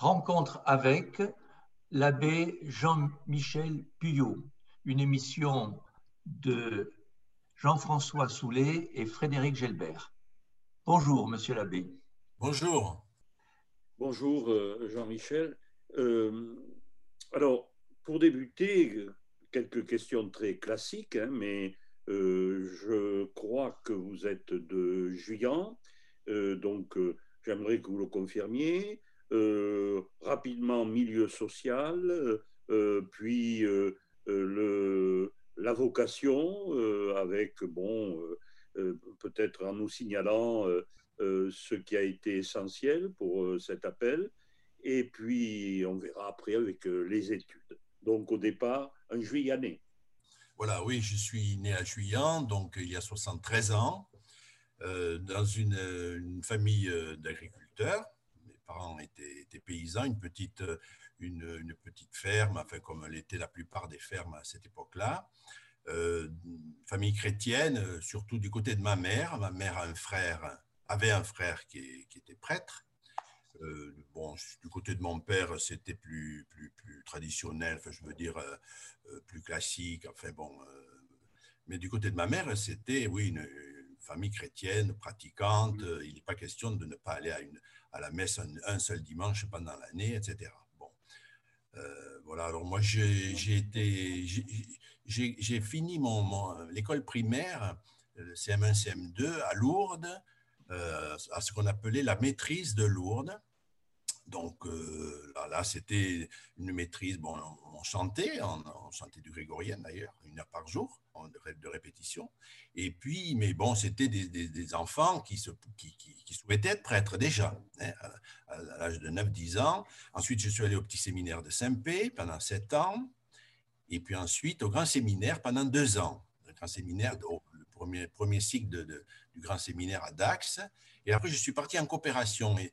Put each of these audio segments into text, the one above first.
rencontre avec l'abbé Jean-Michel Puyot, une émission de Jean-François Soulet et Frédéric Gelbert. Bonjour, monsieur l'abbé. Bonjour. Bonjour, euh, Jean-Michel. Euh, alors, pour débuter, quelques questions très classiques, hein, mais euh, je crois que vous êtes de Juillan, donc j'aimerais que vous le confirmiez. Rapidement, milieu social, puis le, la vocation, avec, bon, peut-être en nous signalant euh, ce qui a été essentiel pour euh, cet appel. Et puis, on verra après avec euh, les études. Donc, au départ, un juillanais. Voilà, oui, je suis né à Juillan, donc il y a 73 ans, dans une, famille d'agriculteurs. Parents étaient, paysans, une petite, une, une, petite ferme, enfin, comme l'était la plupart des fermes à cette époque-là. famille chrétienne, surtout du côté de ma mère. Ma mère a un frère avait un frère qui, était prêtre. Euh, bon, du côté de mon père, c'était plus, plus, plus traditionnel, enfin, je veux dire, euh, euh, plus classique. Enfin, bon, mais du côté de ma mère, c'était, oui, une, famille chrétienne, pratiquante. Il n'est pas question de ne pas aller à, une, à la messe un, seul dimanche pendant l'année, etc. Bon, voilà. Alors moi, j'ai été, j'ai fini mon l'école primaire, le CM1, CM2 à Lourdes. Euh, à ce qu'on appelait la maîtrise de Lourdes. Donc euh, là, c'était une maîtrise, bon, on chantait, on, chantait du grégorien d'ailleurs, une heure par jour de répétition. Et puis, mais bon, c'était des, enfants qui, se, qui, souhaitaient être prêtres déjà, hein, à, l'âge de 9-10 ans. Ensuite, je suis allé au petit séminaire de Saint-Pé pendant 7 ans. Et puis ensuite, au grand séminaire pendant 2 ans. Le grand séminaire, le premier, premier cycle du grand séminaire à Dax. Et après, je suis parti en coopération. Et,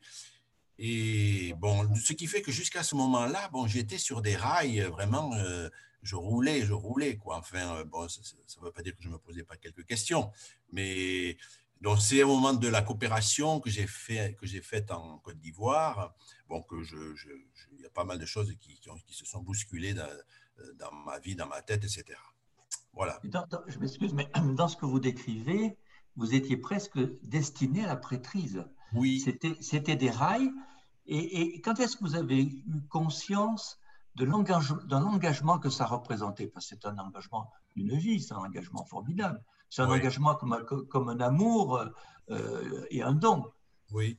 et bon, ce qui fait que jusqu'à ce moment-là, bon, j'étais sur des rails vraiment, euh, je roulais, je roulais, quoi. Enfin, euh, bon, ça ne veut pas dire que je ne me posais pas quelques questions, mais donc c'est au moment de la coopération que j'ai fait, que j'ai faite en Côte d'Ivoire, bon, que je, il y a pas mal de choses qui, qui, se sont bousculées dans, dans, ma vie, dans ma tête, etc. Voilà. je m'excuse, mais dans ce que vous décrivez, vous étiez presque destiné à la prêtrise. Oui. C'était des rails. Et, quand est-ce que vous avez eu conscience de d'un engagement que ça représentait Parce que c'est un engagement d'une vie, c'est un engagement formidable. C'est un engagement comme, comme, un amour euh, et un don. Oui.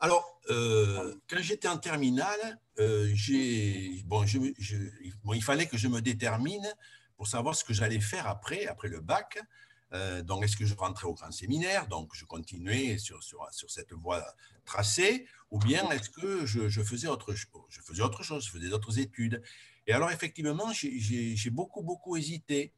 Alors, euh, quand j'étais en terminale, euh, bon, je, bon, il fallait que je me détermine pour savoir ce que j'allais faire après, après le bac. Euh, donc, est-ce que je rentrais au grand séminaire Donc, je continuais sur, sur, sur cette voie tracée, ou bien est-ce que je, je, faisais autre, je faisais autre chose, je faisais d'autres études? Et alors, effectivement, j'ai beaucoup, beaucoup hésité.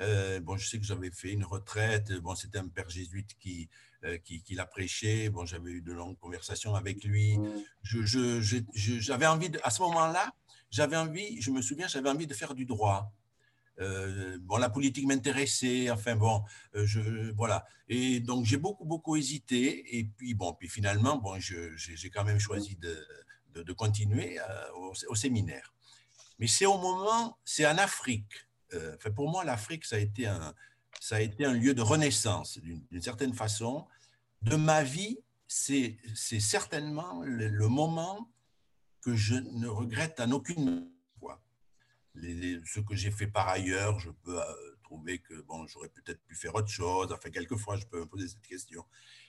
Euh, bon, je sais que j'avais fait une retraite. Bon, c'était un père jésuite qui, euh, qui, qui l'a prêché. Bon, j'avais eu de longues conversations avec lui. Je, j'avais envie, de, à ce moment-là, j'avais envie, je me souviens, j'avais envie de faire du droit. Euh, bon, la politique m'intéressait, enfin bon, euh, je, voilà. Et donc j'ai beaucoup, beaucoup hésité. Et puis bon, puis finalement, bon, j'ai quand même choisi de, de, continuer euh, au, séminaire. Mais c'est au moment, c'est en Afrique. enfin, pour moi, l'Afrique, ça a été un, ça a été un lieu de renaissance, d'une certaine façon. De ma vie, c'est certainement le, le moment que je ne regrette en aucune ce que j'ai fait par ailleurs, je peux euh, trouver que bon, j'aurais peut-être pu faire autre chose. Enfin, quelquefois, je peux me poser cette question.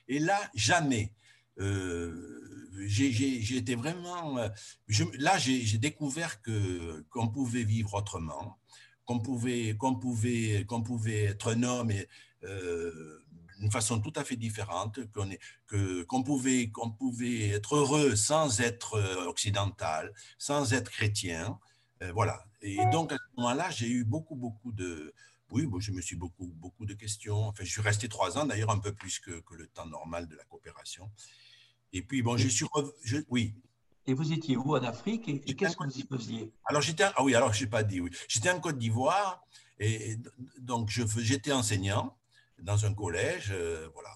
Et là, jamais. Euh, j'ai été vraiment. Euh, là, j'ai découvert que qu'on pouvait vivre autrement, qu'on pouvait qu'on pouvait qu'on pouvait être un homme d'une façon tout à fait différente, qu'on que qu'on pouvait qu'on pouvait être heureux sans être occidental, sans être chrétien. Voilà. Et donc, à ce moment-là, j'ai eu beaucoup, beaucoup de. Oui, bon, je me suis beaucoup, beaucoup de questions. Enfin, je suis resté trois ans, d'ailleurs, un peu plus que, que, le temps normal de la coopération. Et puis, bon, je suis. Je, oui. Et vous étiez où en Afrique? Et, qu'est-ce que vous y faisiez? Alors, j'étais. Ah oui, alors, je n'ai pas dit, oui. J'étais en Côte d'Ivoire et, donc j'étais enseignant dans un collège. Euh, voilà.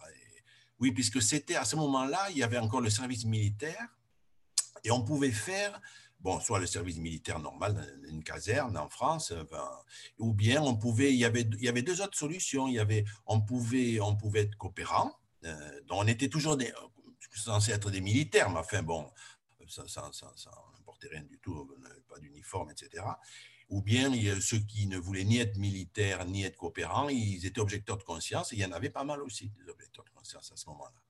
oui, puisque c'était à ce moment-là, il y avait encore le service militaire Et on pouvait faire bon, soit le service militaire normal dans une caserne en France, ou bien on pouvait, il y avait, il y avait deux autres solutions. Il y avait, on pouvait, on pouvait être coopérant, euh, on était toujours des, censé être des militaires, mais enfin bon, ça, ça, n'importait rien du tout, pas d'uniforme, etc. Ou bien ceux qui ne voulaient ni être militaires ni être coopérants, ils étaient objecteurs de conscience, et il y en avait pas mal aussi, des objecteurs de conscience à ce moment-là.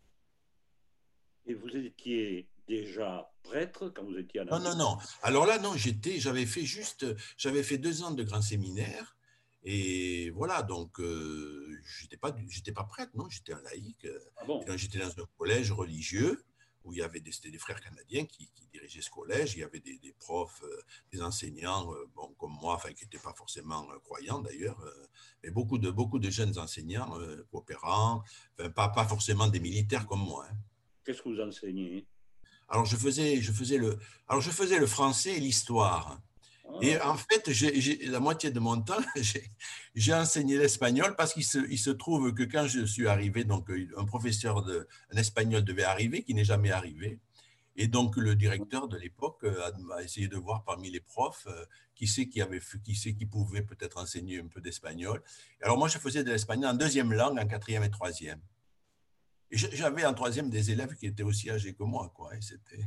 Et vous étiez déjà prêtre quand vous étiez à la Non, non, non. Alors là, non, j'étais, j'avais fait juste, j'avais fait deux ans de grand séminaire. Et voilà, donc euh, j'étais pas, j'étais pas prêtre, non, j'étais un laïc. Ah j'étais dans un collège religieux où il y avait des, des frères canadiens qui, dirigeaient ce collège. Il y avait des, profs, euh, des enseignants, euh, bon, comme moi, enfin qui n'étaient pas forcément croyants d'ailleurs, mais beaucoup de beaucoup de jeunes enseignants coopérants, enfin pas pas forcément des militaires comme moi. Hein. Qu'est-ce que vous enseignez? Alors, je faisais, je faisais, le, alors je faisais le français et l'histoire. Et ah. en fait, la moitié de mon temps, j'ai, enseigné l'espagnol parce qu'il se, il se, trouve que quand je suis arrivé, donc un professeur de, un espagnol devait arriver, qui n'est jamais arrivé. Et donc le directeur de l'époque euh, a, essayé de voir parmi les profs euh, qui c'est qui avait, qui c'est qui pouvait peut-être enseigner un peu d'espagnol. Alors moi, je faisais de l'espagnol en deuxième langue, en quatrième et troisième. J'avais en troisième des élèves qui étaient aussi âgés que moi, quoi. c'était...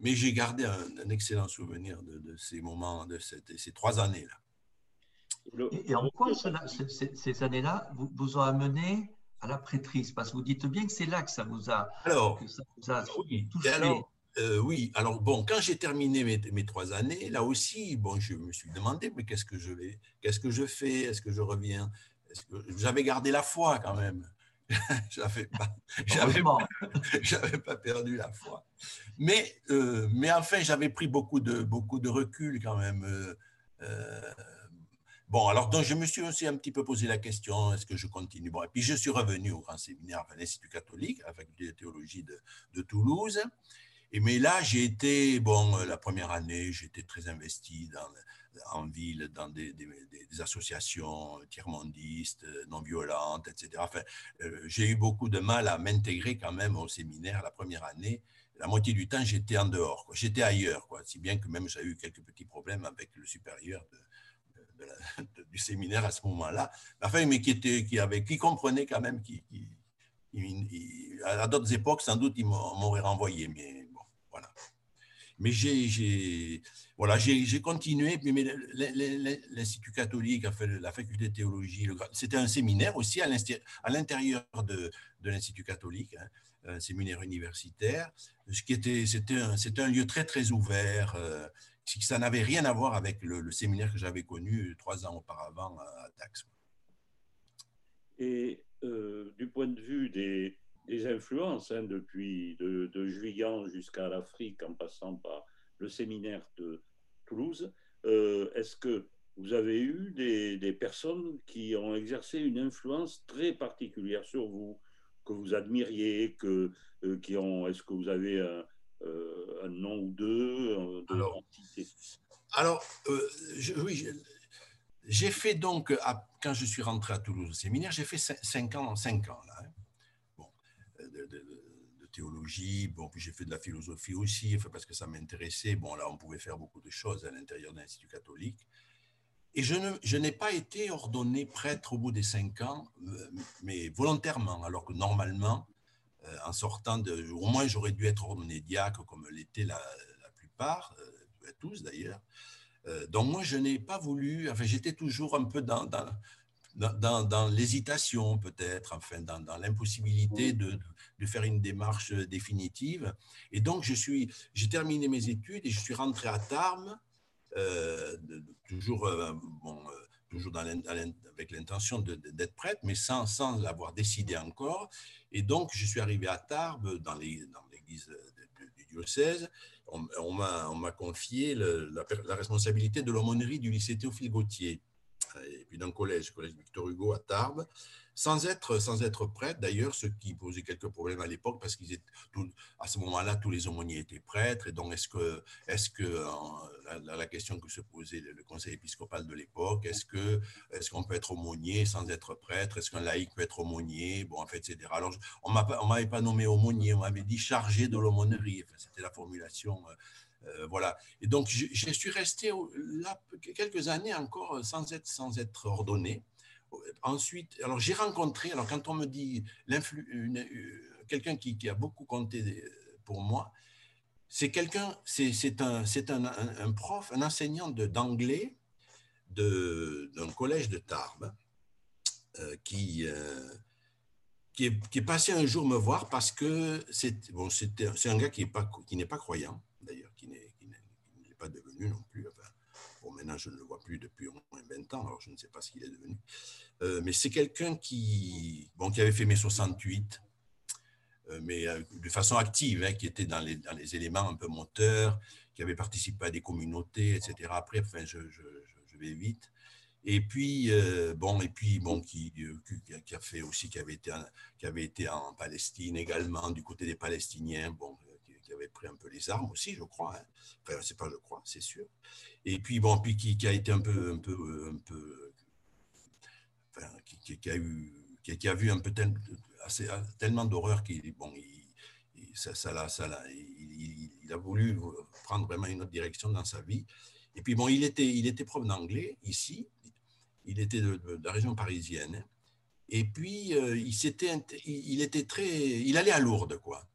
Mais j'ai gardé un, excellent souvenir de, ces moments, de ces trois années-là. Et, en quoi ces, années-là vous, vous, ont amené à la prêtrise? Parce que vous dites bien que c'est là que ça vous a, alors, oui, touché. Alors, euh, oui, alors bon, quand j'ai terminé mes, mes, trois années, là aussi, bon, je me suis demandé, mais qu'est-ce que je vais, qu'est-ce que je fais? Est-ce que je reviens? J'avais gardé la foi quand même. j'avais pas, j'avais pas, perdu la foi. Mais, euh, mais enfin, j'avais pris beaucoup de, beaucoup de recul quand même. Euh, euh, bon, alors donc, je me suis aussi un petit peu posé la question, est-ce que je continue? Bon, Et puis je suis revenu au grand séminaire à l'Institut catholique, à la faculté de théologie de, de Toulouse. Et mais là, j'ai été, bon, la première année, j'étais très investi dans en ville, dans des, associations tiers-mondistes, non violentes, etc. Enfin, euh, j'ai eu beaucoup de mal à m'intégrer quand même au séminaire la première année. La moitié du temps, j'étais en dehors, j'étais ailleurs, si bien que même j'ai eu quelques petits problèmes avec le supérieur du séminaire à ce moment-là. Enfin, mais qui, était, qui, avait, qui comprenait quand même, qui, à d'autres époques, sans doute, il m'aurait renvoyé, mais bon, voilà. Mais j'ai voilà, j'ai continué, mais l'Institut catholique, fait la faculté de théologie, c'était un séminaire aussi à l'intérieur de, l'Institut catholique, hein, un séminaire universitaire, c'était un, lieu très très ouvert, euh, ça n'avait rien à voir avec le, séminaire que j'avais connu trois ans auparavant à, Dax. Et euh, du point de vue des, influences, hein, depuis de, de jusqu'à l'Afrique, en passant par le séminaire de Toulouse. Euh, est-ce que vous avez eu des, personnes qui ont exercé une influence très particulière sur vous, que vous admiriez, que, euh, qui ont, est-ce que vous avez un, euh, nom ou deux de alors, alors oui, j'ai fait donc, quand je suis rentré à Toulouse au séminaire, j'ai fait cinq ans, cinq ans là. Hein. Bon, théologie, bon, puis j'ai fait de la philosophie aussi, parce que ça m'intéressait. Bon, là, on pouvait faire beaucoup de choses à l'intérieur de l'Institut catholique. Et je, ne, je n'ai pas été ordonné prêtre au bout des cinq ans, euh, mais volontairement, alors que normalement, euh, en sortant de. Au moins, j'aurais dû être ordonné diacre, comme l'étaient la, la plupart, euh, tous d'ailleurs. donc, moi, je n'ai pas voulu. Enfin, j'étais toujours un peu dans, dans dans, l'hésitation peut-être, enfin dans, l'impossibilité de, de, faire une démarche définitive. Et donc j'ai terminé mes études et je suis rentré à Tarbes, euh, toujours, euh, euh, toujours avec l'intention d'être prêtre, mais sans, sans l'avoir décidé encore. Et donc je suis arrivé à Tarbes dans l'église du diocèse. On, on m'a confié la, responsabilité de l'aumônerie du lycée Théophile Gautier et puis d'un collège, collège Victor Hugo à Tarbes, sans être, sans être prêtre, d'ailleurs, ce qui posait quelques problèmes à l'époque, parce qu'ils à ce moment-là, tous les aumôniers étaient prêtres, et donc est-ce que, est-ce que la, question que se posait le, conseil épiscopal de l'époque, est-ce que, est-ce qu'on peut être aumônier sans être prêtre, est-ce qu'un laïc peut être aumônier, bon, en fait, etc. Alors, on ne m'avait pas nommé aumônier, on m'avait dit chargé de l'aumônerie, c'était la formulation. Euh, euh, voilà. Et donc, je, je, suis resté là quelques années encore sans être, sans être ordonné ensuite, alors j'ai rencontré, alors quand on me dit euh, quelqu'un qui, qui, a beaucoup compté pour moi, c'est quelqu'un, c'est un, un, un, prof, un enseignant d'anglais d'un collège de Tarbes euh, qui, euh, qui, est, qui, est, passé un jour me voir parce que c'est bon, un gars qui n'est pas, pas croyant, d'ailleurs, qui n'est pas devenu non plus. Maintenant, je ne le vois plus depuis au moins 20 ans, alors je ne sais pas ce qu'il est devenu. Euh, mais c'est quelqu'un qui, bon, qui avait fait mai 68, euh, mais euh, de façon active, hein, qui était dans les, dans les, éléments un peu moteurs, qui avait participé à des communautés, etc. Après, enfin, je, je, vais vite. Et puis, bon, et puis, bon, qui, qui, a fait aussi, qui avait, été en, qui avait été en Palestine également, du côté des Palestiniens, bon, avait pris un peu les armes aussi, je crois. Hein. Enfin, c'est pas je crois, c'est sûr. Et puis, bon, puis qui, a été un peu, un peu, un peu qui, a eu, qui, a vu un peu assez, tellement d'horreur qu'il bon, il, ça, ça, ça, il, il, a voulu prendre vraiment une autre direction dans sa vie. Et puis bon, il était, il était prof d'anglais ici, il était de, la région parisienne. Et puis euh, il s'était, il était très, il allait à Lourdes quoi.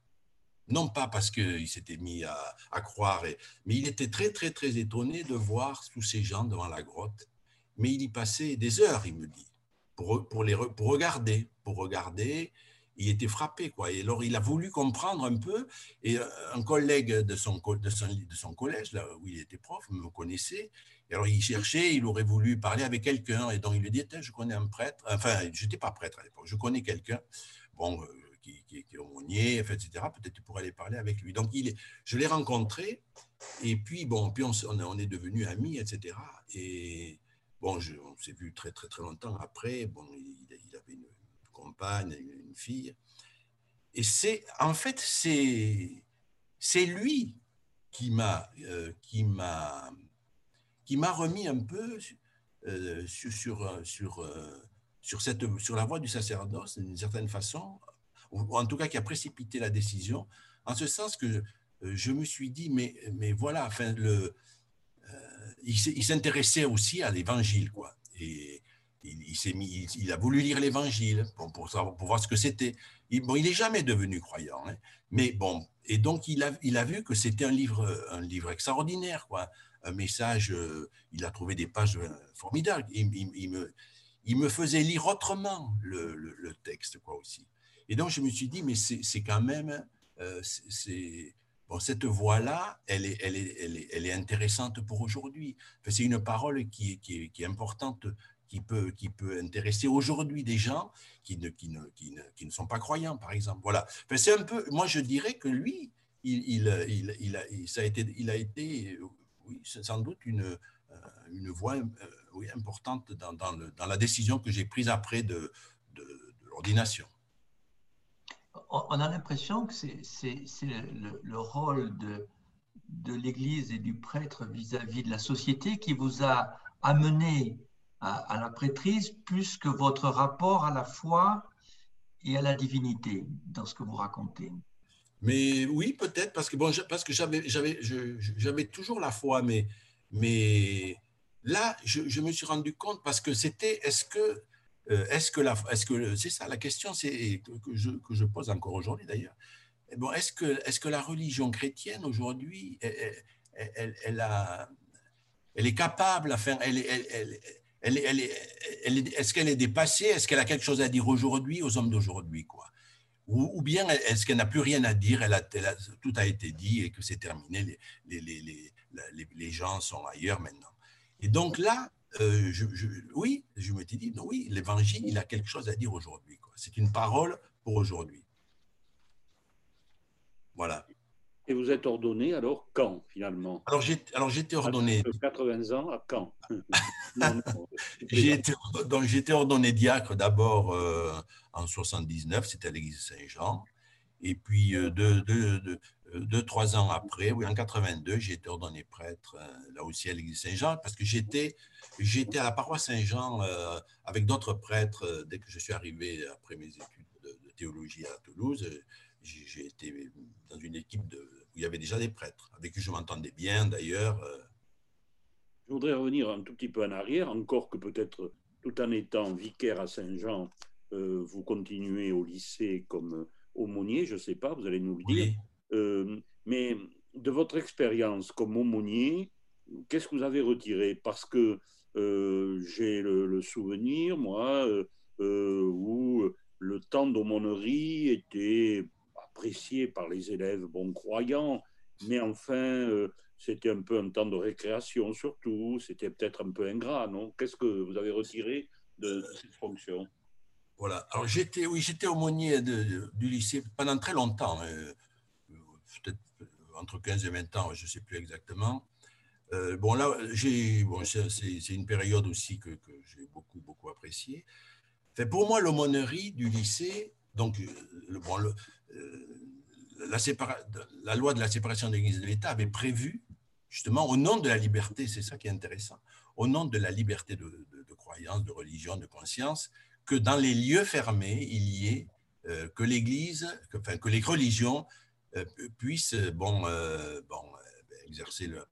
Non pas parce qu'il s'était mis à, croire, mais il était très très très étonné de voir tous ces gens devant la grotte. Mais il y passait des heures, il me dit pour, les, pour regarder, pour regarder. Il était frappé, quoi. Et alors, il a voulu comprendre un peu. Et euh, un collègue de son, de son, de son collège, là où il était prof, me connaissait. Et alors, il cherchait, il aurait voulu parler avec quelqu'un. Et donc, il lui dit Je connais un prêtre. Enfin, je n'étais pas prêtre à l'époque. Je connais quelqu'un. Bon, euh, qui, qui, est aumônier, etc. Peut-être tu pourrais aller parler avec lui. Donc, il je l'ai rencontré. Et puis, bon, puis on, on est devenus amis, etc. Et Bon, on s'est vu très, très, très longtemps après. Bon, il, avait une, compagne, une, fille. Et c'est, en fait, c'est, c'est lui qui m'a, euh, qui m'a, qui m'a remis un peu euh, sur, sur, sur, euh, sur, cette, sur la voie du sacerdoce, d'une certaine façon, ou en tout cas qui a précipité la décision, en ce sens que je me suis dit, mais, mais voilà, enfin, le, il s'intéressait aussi à l'évangile, quoi. Et il, s'est mis, il a voulu lire l'évangile pour, pour, pour, voir ce que c'était. Il, bon, il n'est jamais devenu croyant, hein. mais bon, et donc il a, il a vu que c'était un livre, un livre extraordinaire, quoi. Un message, euh, il a trouvé des pages euh, formidables. Il, il, me, il me faisait lire autrement le, le, texte, quoi, aussi. Et donc je me suis dit, mais c'est quand même, euh, Bon, cette voix-là, elle est, intéressante pour aujourd'hui. c'est une parole qui est, importante, qui peut, intéresser aujourd'hui des gens qui ne, sont pas croyants, par exemple. Voilà. c'est un peu, moi, je dirais que lui, il, a, ça a été, il a été, sans doute une, euh, voix euh, importante dans, la décision que j'ai prise après de l'ordination on a l'impression que c'est le, rôle de, l'Église et du prêtre vis-à-vis de la société qui vous a amené à, la prêtrise plus que votre rapport à la foi et à la divinité dans ce que vous racontez. Mais oui, peut-être, parce que, bon, que j'avais toujours la foi, mais, là, je, je, me suis rendu compte, parce que c'était, est-ce que est-ce que est-ce que c'est ça la question, c'est que je, que je pose encore aujourd'hui d'ailleurs. Bon, est-ce que, est-ce que la religion chrétienne aujourd'hui, elle, elle, est capable, enfin, elle, elle, elle, est-ce qu'elle est dépassée? Est-ce qu'elle a quelque chose à dire aujourd'hui aux hommes d'aujourd'hui, quoi? Ou, bien est-ce qu'elle n'a plus rien à dire elle a, Tout a été dit et que c'est terminé. Les, les, les, les gens sont ailleurs maintenant? Et donc là, euh, je, oui, je m'étais dit, non, oui, l'évangile, il a quelque chose à dire aujourd'hui. C'est une parole pour aujourd'hui. Voilà. Et vous êtes ordonné alors quand finalement? Alors j'étais ordonné. 80 ans à quand? J'étais ordonné diacre d'abord euh, en 79, c'était à l'église Saint-Jean. Et puis euh, deux, deux, deux, trois ans après, oui, en 82, j'ai été ordonné prêtre euh, là aussi à l'église Saint-Jean parce que j'étais j'étais à la paroisse Saint-Jean avec d'autres prêtres dès que je suis arrivé après mes études de, de théologie à Toulouse. J'ai été dans une équipe de il y avait déjà des prêtres, avec qui je m'entendais bien d'ailleurs. Euh. Je voudrais revenir un tout petit peu en arrière, encore que peut-être tout en étant vicaire à Saint-Jean, euh, vous continuez au lycée comme aumônier, je ne sais pas, vous allez nous le dire. Euh, mais de votre expérience comme aumônier, qu'est-ce que vous avez retiré? Parce que j'ai le, souvenir, moi, où le temps d'aumônerie était apprécié par les élèves bon croyants, mais enfin, euh, c'était un peu un temps de récréation surtout, c'était peut-être un peu ingrat, non? Qu'est-ce que vous avez retiré de, cette fonction? Voilà, alors j'étais, oui, j'étais aumônier du lycée pendant très longtemps, euh, peut-être entre 15 et 20 ans, je ne sais plus exactement. Euh, bon, là, bon, c'est, une période aussi que, que j'ai beaucoup, beaucoup appréciée. Fait, pour moi, l'aumônerie du lycée, donc, le, bon, la, loi de la séparation de l'Église et de l'État avait prévu, justement, au nom de la liberté, c'est ça qui est intéressant, au nom de la liberté de, croyance, de religion, de conscience, que dans les lieux fermés, il y ait euh, que l'Église, enfin, que les religions euh, puissent bon, euh, bon, exercer leur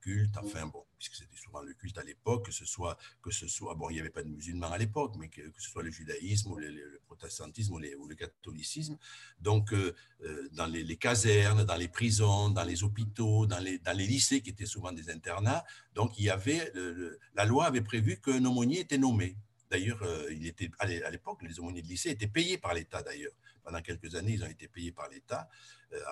culte, enfin bon, puisque c'était souvent le culte à l'époque, que ce soit, que ce soit, bon, il n'y avait pas de musulmans à l'époque, mais que, ce soit le judaïsme ou le, protestantisme ou, le catholicisme. Donc, euh, euh, dans les, casernes, dans les prisons, dans les hôpitaux, dans les, dans les lycées qui étaient souvent des internats, donc il y avait, la loi avait prévu qu'un aumônier était nommé. D'ailleurs, euh, il était à l'époque, les aumôniers de lycée étaient payés par l'État d'ailleurs. Pendant quelques années, ils ont été payés par l'État,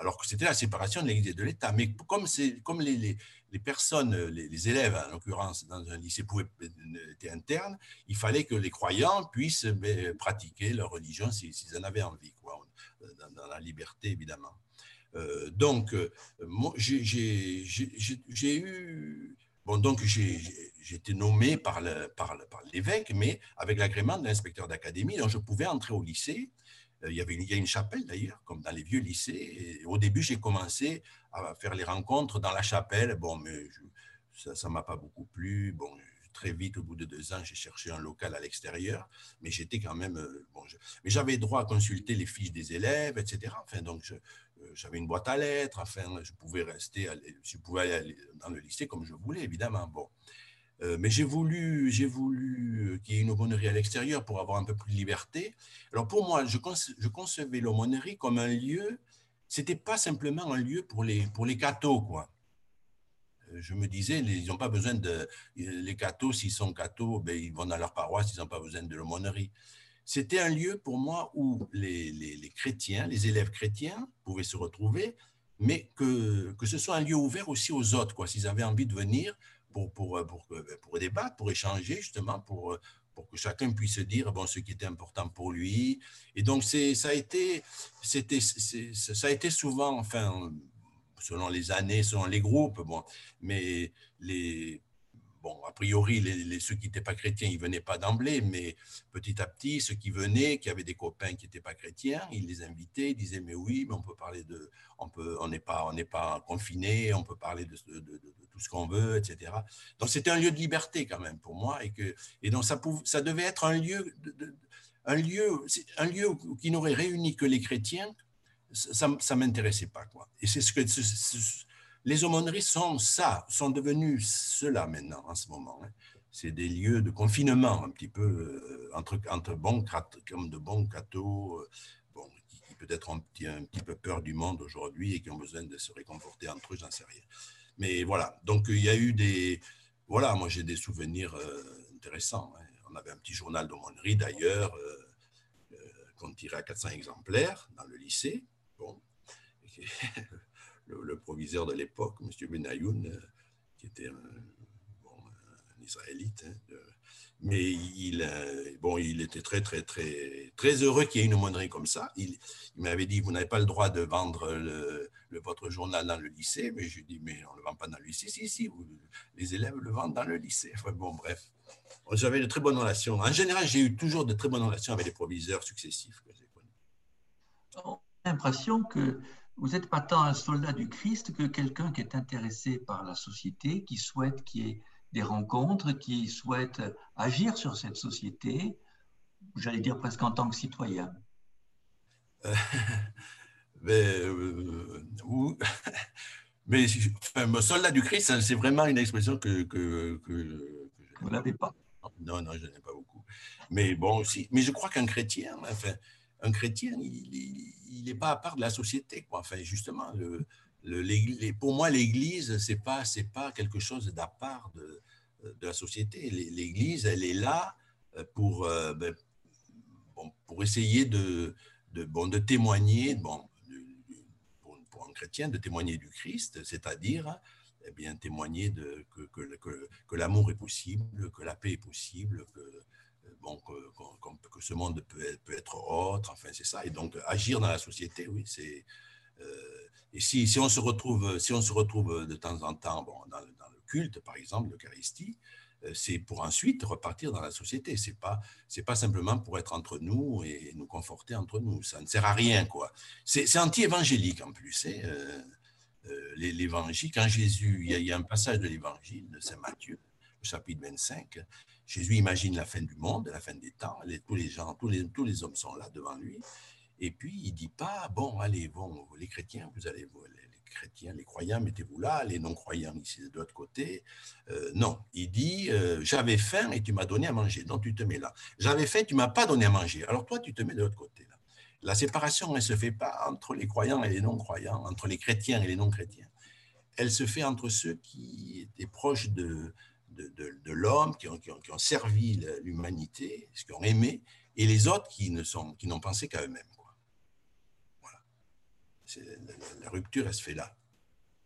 alors que c'était la séparation de l'Église et de l'État. Mais comme, comme les, les personnes, les, élèves en l'occurrence dans un lycée pouvaient être internes, il fallait que les croyants puissent pratiquer leur religion s'ils en avaient envie, quoi, dans, la liberté évidemment. Euh, donc, euh, j'ai eu Bon, donc j'ai été nommé par l'évêque, par mais avec l'agrément de l'inspecteur d'académie, donc je pouvais entrer au lycée. Euh, il y avait il y a une chapelle d'ailleurs, comme dans les vieux lycées. Et au début, j'ai commencé à faire les rencontres dans la chapelle. Bon, mais ça ne m'a pas beaucoup plu. Bon, très vite, au bout de deux ans, j'ai cherché un local à l'extérieur, mais j'étais quand même. Euh, bon, mais j'avais droit à consulter les fiches des élèves, etc. Enfin, donc, euh, j'avais une boîte à lettres. Enfin, je pouvais rester, je pouvais aller dans le lycée comme je voulais, évidemment. Bon. Euh, mais j'ai voulu, j'ai voulu qu'il y ait une aumônerie à l'extérieur pour avoir un peu plus de liberté. Alors pour moi, je, je concevais l'aumônerie comme un lieu, c'était pas simplement un lieu pour les, pour les cathos, quoi. Je me disais, ils n'ont pas besoin de. Les cathos, s'ils sont cathos, ben, ils vont dans leur paroisse, ils n'ont pas besoin de l'aumônerie. C'était un lieu pour moi où les, les, les, chrétiens, les élèves chrétiens pouvaient se retrouver, mais que, que ce soit un lieu ouvert aussi aux autres, quoi. S'ils avaient envie de venir, pour, pour, pour, pour, débattre, pour échanger, justement, pour, pour que chacun puisse dire bon, ce qui était important pour lui. Et donc, ça a, été, ça a été souvent, enfin, selon les années, selon les groupes, bon, mais les, bon, a priori, les, ceux qui n'étaient pas chrétiens, ils venaient pas d'emblée, mais petit à petit, ceux qui venaient, qui avaient des copains qui n'étaient pas chrétiens, ils les invitaient, ils disaient, mais oui, mais on peut parler de, on peut, on n'est pas, on pas confiné, on peut parler de, de, tout ce qu'on veut, etc. Donc c'était un lieu de liberté quand même pour moi, et que, et donc ça pouvait, ça devait être un lieu, un lieu, un lieu qui n'aurait réuni que les chrétiens. Ça, ça m'intéressait pas, quoi. Et c'est ce que, les aumôneries sont ça, sont devenues cela maintenant, en ce moment. Hein. C'est des lieux de confinement, un petit peu, euh, entre, entre bons, comme de bons cathos, euh, bon, qui, peut-être ont un petit, peu peur du monde aujourd'hui et qui ont besoin de se réconforter entre eux, j'en sais rien. Mais voilà, donc il y a eu des. Voilà, moi j'ai des souvenirs euh, intéressants. Hein. On avait un petit journal d'aumônerie d'ailleurs, qu'on tirait à 400 exemplaires dans le lycée. Bon. le, proviseur de l'époque, M. Benayoun, euh, qui était un, Israélite, hein, mais il, bon, il était très, très, très, très heureux qu'il y ait une aumônerie comme ça. Il, m'avait dit, vous n'avez pas le droit de vendre votre journal dans le lycée. Mais je lui dis, mais on ne le vend pas dans le lycée. Si, si, les élèves le vendent dans le lycée. Enfin, bon, bref. J'avais de très bonnes relations. En général, j'ai eu toujours de très bonnes relations avec les proviseurs successifs que. A l'impression que vous n'êtes pas tant un soldat du Christ que quelqu'un qui est intéressé par la société, qui souhaite qu'il y ait des rencontres, qui souhaite agir sur cette société, j'allais dire presque en tant que citoyen. mais, euh, mais enfin, soldat du Christ, c'est vraiment une expression que, que, que, vous n'avez pas. Non, non, je n'ai pas beaucoup. Mais bon, aussi, mais je crois qu'un chrétien, enfin, un chrétien, il n'est pas à part de la société. Enfin, justement, pour moi, l'Église, ce n'est pas, pas quelque chose d'à part de, la société. L'Église, elle est là pour, euh, ben, pour essayer de, bon, de témoigner, bon, pour, un chrétien, de témoigner du Christ, c'est-à-dire eh témoigner de, que, que, que, l'amour est possible, que la paix est possible, que, bon, que, ce monde peut être, peut être autre, enfin c'est ça. Et donc agir dans la société, oui, c'est... Euh, et si, si, on se retrouve, si on se retrouve de temps en temps bon, dans, dans le culte, par exemple, l'Eucharistie, euh, c'est pour ensuite repartir dans la société. C'est pas pas simplement pour être entre nous et nous conforter entre nous. Ça ne sert à rien quoi. C'est anti-évangélique en plus. Hein. Euh, euh, l'évangile, quand Jésus, il y, a, un passage de l'évangile de Saint Matthieu, chapitre 25, Jésus imagine la fin du monde, la fin des temps, tous les gens, tous les, les hommes sont là devant lui, et puis il dit pas, bon, allez, bon, les chrétiens, vous allez, vous, les, chrétiens, les croyants, mettez-vous là, les non-croyants ici de l'autre côté. Euh, non, il dit, euh, j'avais faim et tu m'as donné à manger, donc tu te mets là. J'avais faim, tu m'as pas donné à manger, alors toi tu te mets de l'autre côté. Là. La séparation, elle ne se fait pas entre les croyants et les non-croyants, entre les chrétiens et les non-chrétiens. Elle se fait entre ceux qui étaient proches de, de, l'homme, qui ont, servi l'humanité, qui ont aimé, et les autres qui ne qui n'ont pensé qu'à eux-mêmes. Voilà. La, rupture, elle se fait là.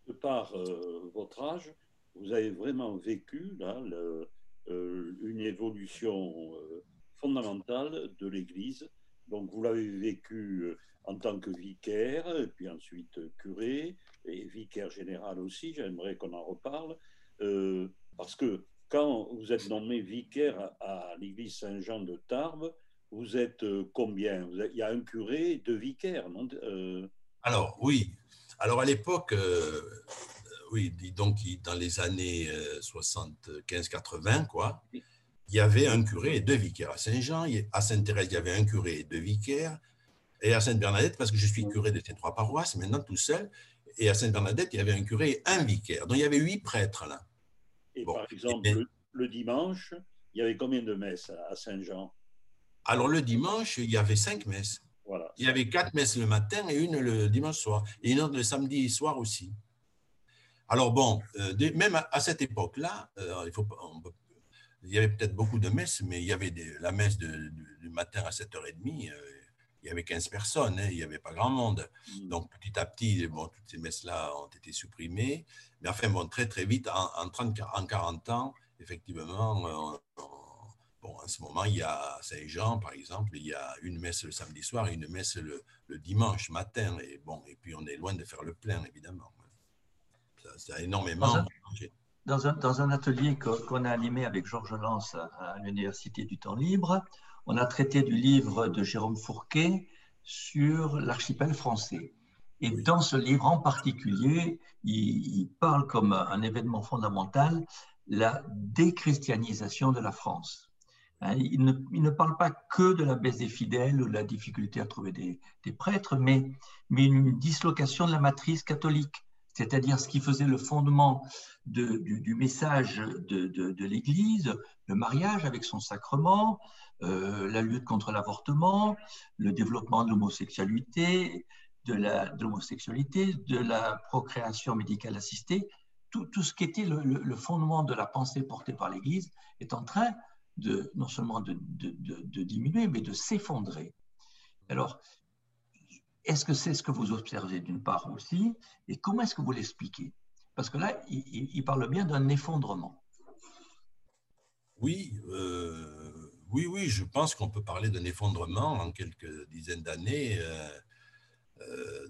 De par euh, votre âge, vous avez vraiment vécu là, euh, une évolution euh, fondamentale de l'Église donc vous l'avez vécu en tant que vicaire, puis ensuite curé, et vicaire général aussi, j'aimerais qu'on en reparle, parce que quand vous êtes nommé vicaire à, l'église Saint-Jean de Tarbes, vous êtes combien? Il y a un curé et deux vicaires, non Alors oui. Alors à l'époque, oui, donc dans les années 75-80, quoi il y avait un curé et deux vicaires. À Saint-Jean, à Sainte-Thérèse, il y avait un curé et deux vicaires. Et à Sainte-Bernadette, parce que je suis curé de ces trois paroisses, maintenant tout seul, et à Sainte-Bernadette, il y avait un curé et un vicaire. Donc il y avait huit prêtres là. Et par exemple, le, dimanche, il y avait combien de messes à Saint-Jean? Alors le dimanche, il y avait cinq messes. Voilà. Il y avait quatre messes le matin et une le dimanche soir, et une autre le samedi soir aussi. Alors bon, euh, même à, cette époque-là, euh, il faut, on il y avait peut-être beaucoup de messes, mais il y avait la messe du matin à 7h30, euh, il y avait 15 personnes, hein, il n'y avait pas grand monde. Mm. Donc petit à petit, bon, toutes ces messes-là ont été supprimées. Mais enfin, bon, très très vite, en, 30, en 40 ans, effectivement, euh, bon, en ce moment, il y a Saint-Jean, par exemple, il y a une messe le samedi soir et une messe le, dimanche matin. Et, bon, et puis on est loin de faire le plein, évidemment. Ça, a énormément changé. Dans un, atelier qu'on a animé avec Georges Lance à, l'Université du Temps Libre, on a traité du livre de Jérôme Fourquet sur l'archipel français. Et dans ce livre en particulier, il, parle comme un événement fondamental la déchristianisation de la France. Hein, il, ne, parle pas que de la baisse des fidèles ou de la difficulté à trouver des, prêtres, mais, mais une dislocation de la matrice catholique c'est-à-dire ce qui faisait le fondement du, message de, l'Église, le mariage avec son sacrement, euh, la lutte contre l'avortement, le développement de l'homosexualité, de de, la procréation médicale assistée, tout, ce qui était le, fondement de la pensée portée par l'Église est en train de non seulement de, de diminuer, mais de s'effondrer. Alors, est-ce que c'est ce que vous observez d'une part aussi Et comment est-ce que vous l'expliquez? Parce que là, il, parle bien d'un effondrement. Oui, oui, oui, je pense qu'on peut parler d'un effondrement en quelques dizaines d'années.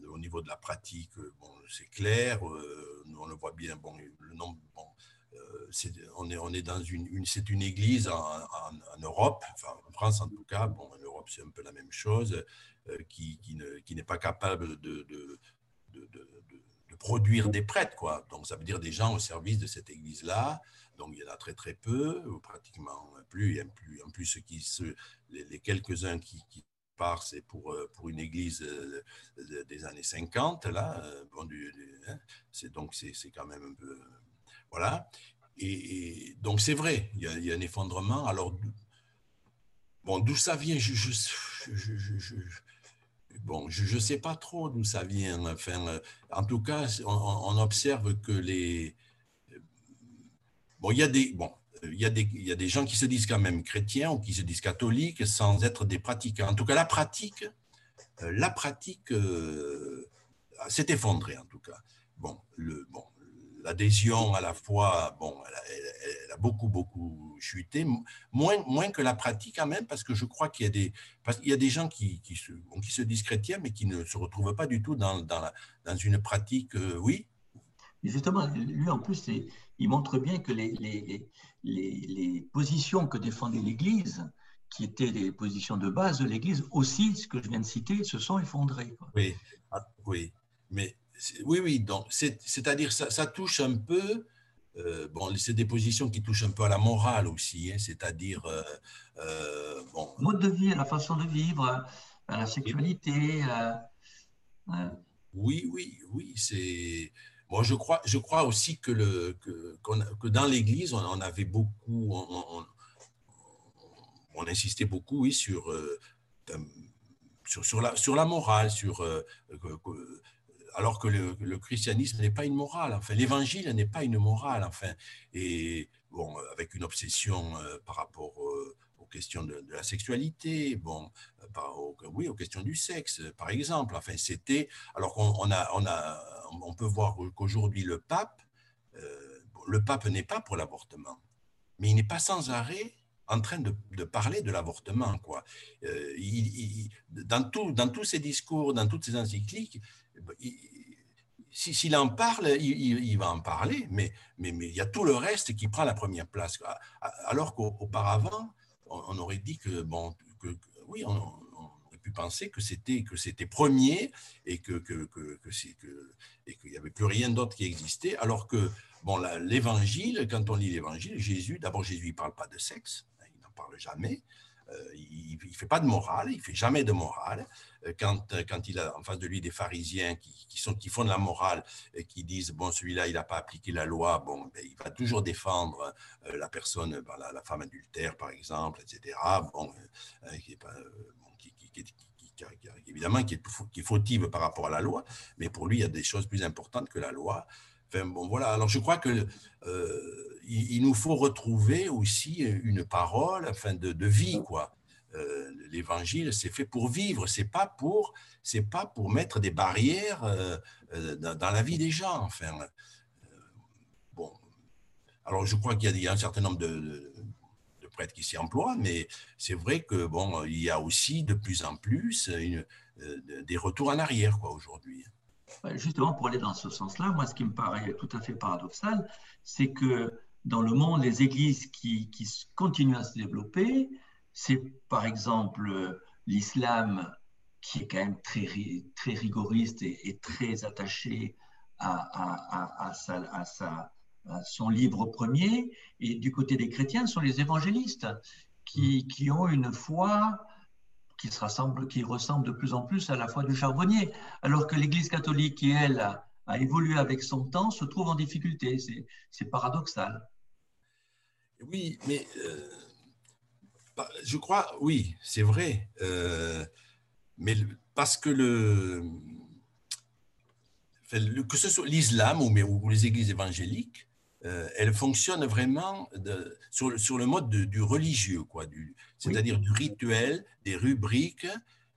au niveau de la pratique, bon, c'est clair, on le voit bien, bon, le nombre, on, est, on est dans une, c'est une église en, Europe, enfin en France en tout cas, bon, en Europe c'est un peu la même chose, qui, qui n'est pas capable de, produire des prêtres, quoi. Donc ça veut dire des gens au service de cette église-là, donc il y en a très très peu, ou pratiquement plus, et plus, en plus ceux qui, les, quelques-uns qui, partent, c'est pour, pour une église des années 50, là, bon, hein, c'est, donc c'est quand même un peu... Voilà. Et, donc c'est vrai, il y, a, un effondrement. Alors, bon, d'où ça vient, je, je, bon, je ne sais pas trop d'où ça vient. Enfin, en tout cas, on, observe que les... Bon, il y a des... Bon, il y, a des, a des gens qui se disent quand même chrétiens ou qui se disent catholiques sans être des pratiquants. En tout cas, la pratique, euh, la pratique euh, s'est effondrée, en tout cas. Bon, le, bon, l'adhésion à la foi, bon, elle, a beaucoup, beaucoup chuté, moins, moins que la pratique quand même, parce que je crois qu'il y a des, parce qu'il y a des gens qui, qui, se, qui se disent chrétiens, mais qui ne se retrouvent pas du tout dans, dans, la, dans une pratique, euh, oui. justement, lui en plus, il montre bien que les, les, les, les positions que défendait l'Église, qui étaient les positions de base de l'Église, aussi, ce que je viens de citer, se sont effondrées. Oui, ah, oui, mais oui, oui, donc c'est-à-dire ça, ça touche un peu, euh, bon, c'est des positions qui touchent un peu à la morale aussi, hein, c'est-à-dire, euh, euh, bon. Mode de vie, à la façon de vivre, à la sexualité. Oui, oui, oui, c'est. Bon, je crois, je crois aussi que, le, que, que dans l'Église, on, avait beaucoup, on, on, insistait beaucoup, oui, sur, sur, sur, la, sur la morale, sur alors que le, christianisme n'est pas une morale. Enfin, l'évangile n'est pas une morale. Enfin, et bon, avec une obsession euh, par rapport euh, aux questions de, la sexualité, bon, euh, oui, aux questions du sexe, par exemple. Enfin, c'était alors qu'on a, on a, on peut voir qu'aujourd'hui le pape, le pape n'est pas pour l'avortement, mais il n'est pas sans arrêt en train de, parler de l'avortement. Quoi. dans, tout, dans tous ses discours, dans toutes ses encycliques, s'il en parle, il, va en parler, mais, mais, mais, il y a tout le reste qui prend la première place. Alors qu'auparavant, on, aurait dit que, bon, que, oui, on, aurait pu penser que c'était, que c'était premier et que, que et qu'il n'y avait plus rien d'autre qui existait, alors que bon, l'évangile, quand on lit l'évangile, Jésus, d'abord Jésus ne parle pas de sexe, hein, il n'en parle jamais. Euh, il ne fait pas de morale, il ne fait jamais de morale. Euh, quand, euh, quand il a en face de lui des pharisiens qui, qui, sont, qui font de la morale et qui disent, bon, celui-là, il n'a pas appliqué la loi, bon, ben, il va toujours défendre la personne, ben, la, femme adultère, par exemple, etc. Bon, qui évidemment, qui est, qui est fautive par rapport à la loi, mais pour lui, il y a des choses plus importantes que la loi. Enfin, bon, voilà. Alors, je crois que il, nous faut retrouver aussi une parole, enfin, de, de vie, quoi. Euh, l'évangile, c'est fait pour vivre, c'est pas pour, c'est pas pour mettre des barrières euh, euh, dans, la vie des gens. Enfin, bon, alors je crois qu'il y, a un certain nombre de, prêtres qui s'y emploient, mais c'est vrai que bon, il y a aussi de plus en plus des retours en arrière, quoi, aujourd'hui. Justement, pour aller dans ce sens-là, moi, ce qui me paraît tout à fait paradoxal, c'est que dans le monde, les églises qui, qui continuent à se développer, c'est par exemple l'islam qui est quand même très, très rigoriste et, très attaché à, à, sa, son livre premier. Et du côté des chrétiens, ce sont les évangélistes qui, qui ont une foi qui, ressemble de plus en plus à la foi du charbonnier, alors que l'Église catholique, qui elle a, évolué avec son temps, se trouve en difficulté. C'est paradoxal. Oui, mais euh, bah, je crois, oui, c'est vrai. Euh, mais parce que le, que ce soit l'islam ou, les églises évangéliques, euh, elles fonctionnent vraiment sur, le mode du religieux, quoi, c'est-à-dire du rituel, des rubriques.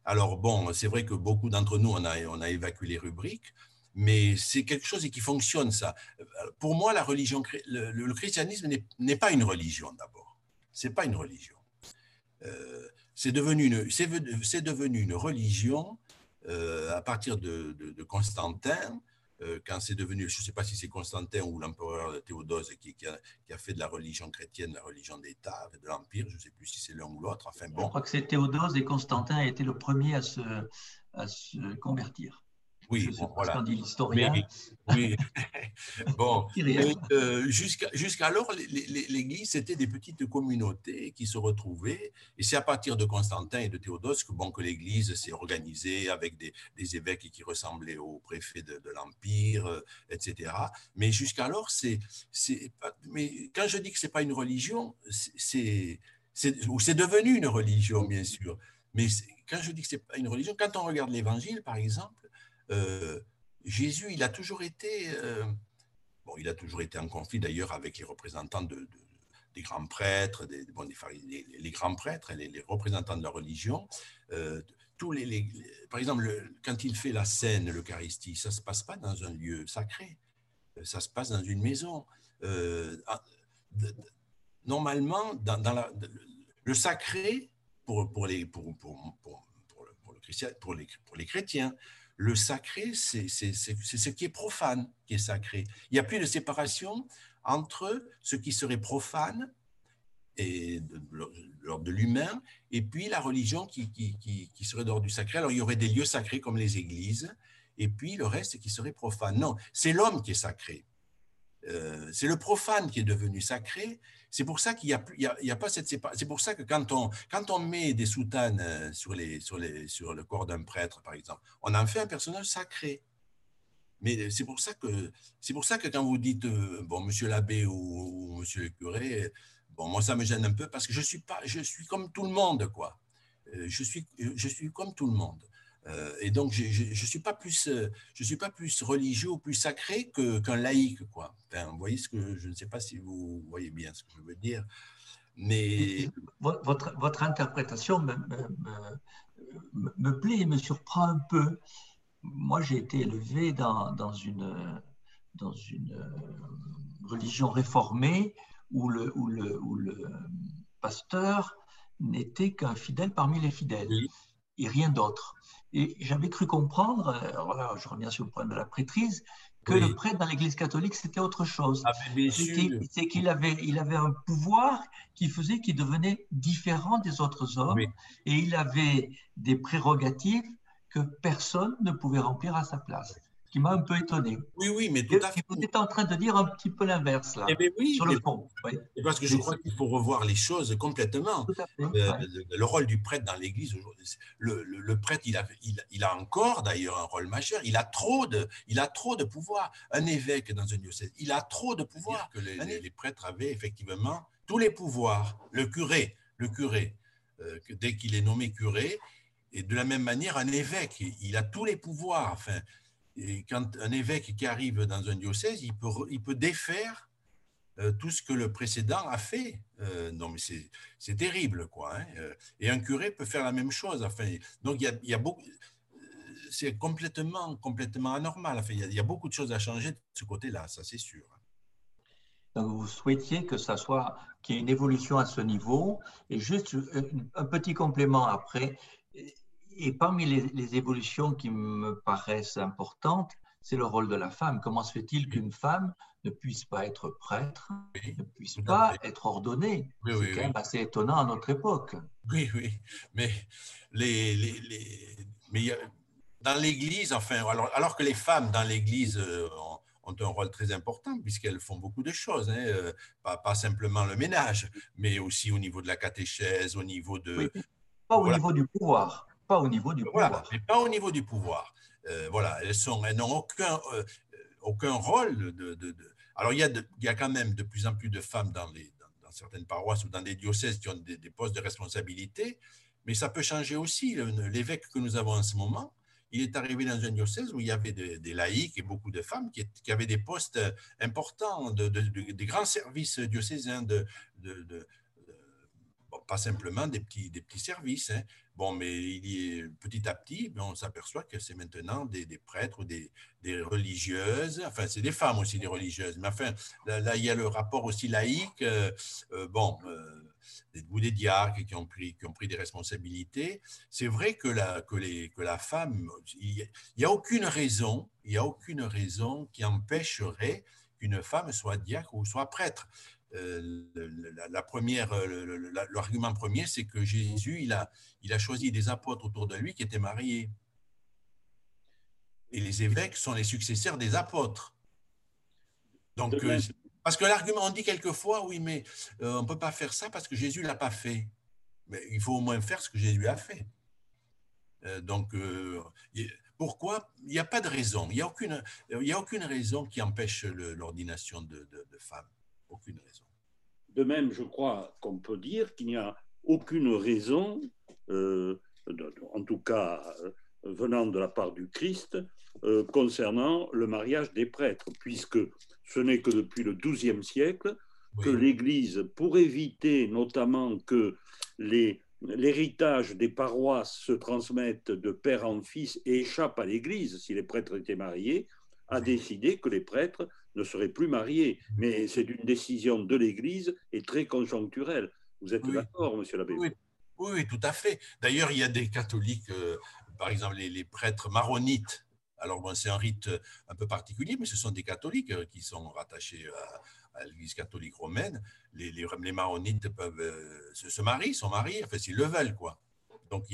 Alors bon, c'est vrai que beaucoup d'entre nous, on a, évacué les rubriques, mais c'est quelque chose qui fonctionne, ça. Pour moi, la religion, le christianisme n'est pas une religion d'abord c'est pas une religion. Euh, c'est devenu une, religion euh, à partir de, Constantin, quand c'est devenu, je ne sais pas si c'est Constantin ou l'empereur Théodose qui, qui, a, fait de la religion chrétienne la religion d'État, de l'Empire, je ne sais plus si c'est l'un ou l'autre. Enfin, bon. Je crois que c'est Théodose et Constantin a été le premier à se, à se convertir. Oui, voilà. l'historien. oui. bon, euh, jusqu'alors, l'Église, c'était des petites communautés qui se retrouvaient. Et c'est à partir de Constantin et de Théodose que, bon, que l'Église s'est organisée avec des, évêques qui ressemblaient aux préfets de, l'Empire, euh, etc. Mais jusqu'alors, c'est. Mais quand je dis que ce n'est pas une religion, c'est. C'est devenu une religion, bien sûr. Mais quand je dis que ce n'est pas une religion, quand on regarde l'Évangile, par exemple, Jésus, il a toujours été, euh, bon, il a toujours été en conflit d'ailleurs avec les représentants de, des grands prêtres, bon, les, grands prêtres, les, les, représentants de la religion. Euh, tous les, par exemple, quand il fait la scène, l'Eucharistie, ça ne se passe pas dans un lieu sacré, ça se passe dans une maison. Ah, normalement, dans, le sacré, pour, les, pour, pour, pour, pour, le, pour, les, pour les chrétiens, le sacré, c'est ce qui est profane qui est sacré. Il n'y a plus de séparation entre ce qui serait profane et l'ordre de l'humain, et puis la religion qui, qui, serait d'ordre du sacré. Alors il y aurait des lieux sacrés comme les églises, et puis le reste qui serait profane. Non, c'est l'homme qui est sacré. Euh, c'est le profane qui est devenu sacré, c'est pour ça qu'il n'y a, il y a, pas cette séparation. C'est pour ça que quand on, quand on met des soutanes euh, sur, les, sur, les, sur le corps d'un prêtre, par exemple, on en fait un personnage sacré. Mais c'est pour ça que c'est pour ça que quand vous dites euh, bon monsieur l'abbé ou, monsieur le curé, bon moi ça me gêne un peu parce que je suis pas je suis comme tout le monde quoi. Euh, je suis je suis comme tout le monde. Euh, et donc, je ne suis, pas plus, euh, je suis pas plus religieux ou plus sacré qu'un laïc. Quoi. vous voyez ce que je ne sais pas si vous voyez bien ce que je veux dire. Mais... Votre, votre interprétation me, me, me, plaît et me surprend un peu. Moi, j'ai été élevé dans, dans, une, dans une euh, religion réformée où le, où le, où le pasteur n'était qu'un fidèle parmi les fidèles et rien d'autre. Et j'avais cru comprendre, euh, voilà, je reviens sur le point de la prêtrise, que le prêtre dans l'Église catholique, c'était autre chose. Ah, c'est qu'il avait, il avait un pouvoir qui faisait qu'il devenait différent des autres hommes et il avait des prérogatives que personne ne pouvait remplir à sa place qui m'a un peu étonné. Oui, oui, mais tout à fait. Vous êtes en train de dire un petit peu l'inverse, là, eh oui, sur le fond. Oui. Parce que je crois qu'il faut revoir les choses complètement. Tout à fait, euh, le, rôle du prêtre dans l'Église aujourd'hui, le, le, prêtre, il a, il, il a encore d'ailleurs un rôle majeur. Il a, trop de, il a trop de pouvoir. Un évêque dans un diocèse, il a trop de pouvoir. Que les, les, prêtres avaient effectivement tous les pouvoirs. Le curé, le curé, euh, dès qu'il est nommé curé, et de la même manière, un évêque, il a tous les pouvoirs. Enfin, et quand un évêque qui arrive dans un diocèse, il peut, il peut défaire euh, tout ce que le précédent a fait. Euh, non, mais c'est terrible, quoi. Hein. Euh, et un curé peut faire la même chose. Enfin, donc, il y a, il y a beaucoup. C'est complètement, complètement anormal. Enfin, il, y a, beaucoup de choses à changer de ce côté-là, ça c'est sûr. Vous souhaitiez que ça soit qu'il y ait une évolution à ce niveau. Et juste un petit complément après et parmi les, évolutions qui me paraissent importantes, c'est le rôle de la femme. Comment se fait-il qu'une femme ne puisse pas être prêtre, ne puisse pas être ordonnée? C'est quand même assez étonnant à notre époque. Oui, oui. Mais, les, les, mais dans l'Église, enfin, alors, alors, que les femmes dans l'Église euh, ont, un rôle très important puisqu'elles font beaucoup de choses, hein, euh, pas, pas, simplement le ménage, mais aussi au niveau de la catéchèse, au niveau de... pas au niveau du pouvoir pas au niveau du pouvoir. mais pas au niveau du pouvoir. Euh, voilà, elles sont, elles n'ont aucun, euh, aucun rôle de, de, Alors il y, a il y a quand même de plus en plus de femmes dans, les, dans, certaines paroisses ou dans des diocèses qui ont des, postes de responsabilité, mais ça peut changer aussi. L'évêque que nous avons en ce moment, il est arrivé dans un diocèse où il y avait des, laïcs et beaucoup de femmes qui, qui avaient des postes importants, de, des grands services diocésains, de, pas simplement des petits, des petits services. Hein. Bon, mais petit à petit, ben, on s'aperçoit que c'est maintenant des, prêtres ou des, religieuses, enfin, c'est des femmes aussi, des religieuses, mais enfin, là, il y a le rapport aussi laïque. Euh, euh, bon, euh, des, ou des diacres qui ont pris, qui ont pris des responsabilités. C'est vrai que la, que, les, que la femme, il n'y a aucune raison, il y a aucune raison qui empêcherait qu'une femme soit diacre ou soit prêtre. Euh, la, première, l'argument premier, c'est que Jésus, il a, il a choisi des apôtres autour de lui qui étaient mariés. Et les évêques sont les successeurs des apôtres. Donc, euh, parce que l'argument, on dit quelquefois, oui, mais euh, on ne peut pas faire ça parce que Jésus ne l'a pas fait. Mais il faut au moins faire ce que Jésus a fait. donc, pourquoi? Il n'y a pas de raison. Il n'y a, aucune, il y a aucune raison qui empêche l'ordination de, de, de femmes. Aucune raison. De même, je crois qu'on peut dire qu'il n'y a aucune raison, euh, en tout cas euh, venant de la part du Christ, euh, concernant le mariage des prêtres, puisque ce n'est que depuis le XIIe siècle que l'Église, pour éviter notamment que l'héritage des paroisses se transmette de père en fils et échappe à l'Église si les prêtres étaient mariés, a décidé que les prêtres ne seraient plus mariés. Mais c'est une décision de l'Église et très conjoncturelle. Vous êtes d'accord, monsieur l'abbé? Oui. oui. tout à fait. D'ailleurs, il y a des catholiques, euh, par exemple les, prêtres maronites. Alors, bon, c'est un rite un peu particulier, mais ce sont des catholiques euh, qui sont rattachés à, l'Église catholique romaine. Les, les, maronites peuvent euh, se, marier, sont mariés, enfin, s'ils le veulent, quoi. Donc,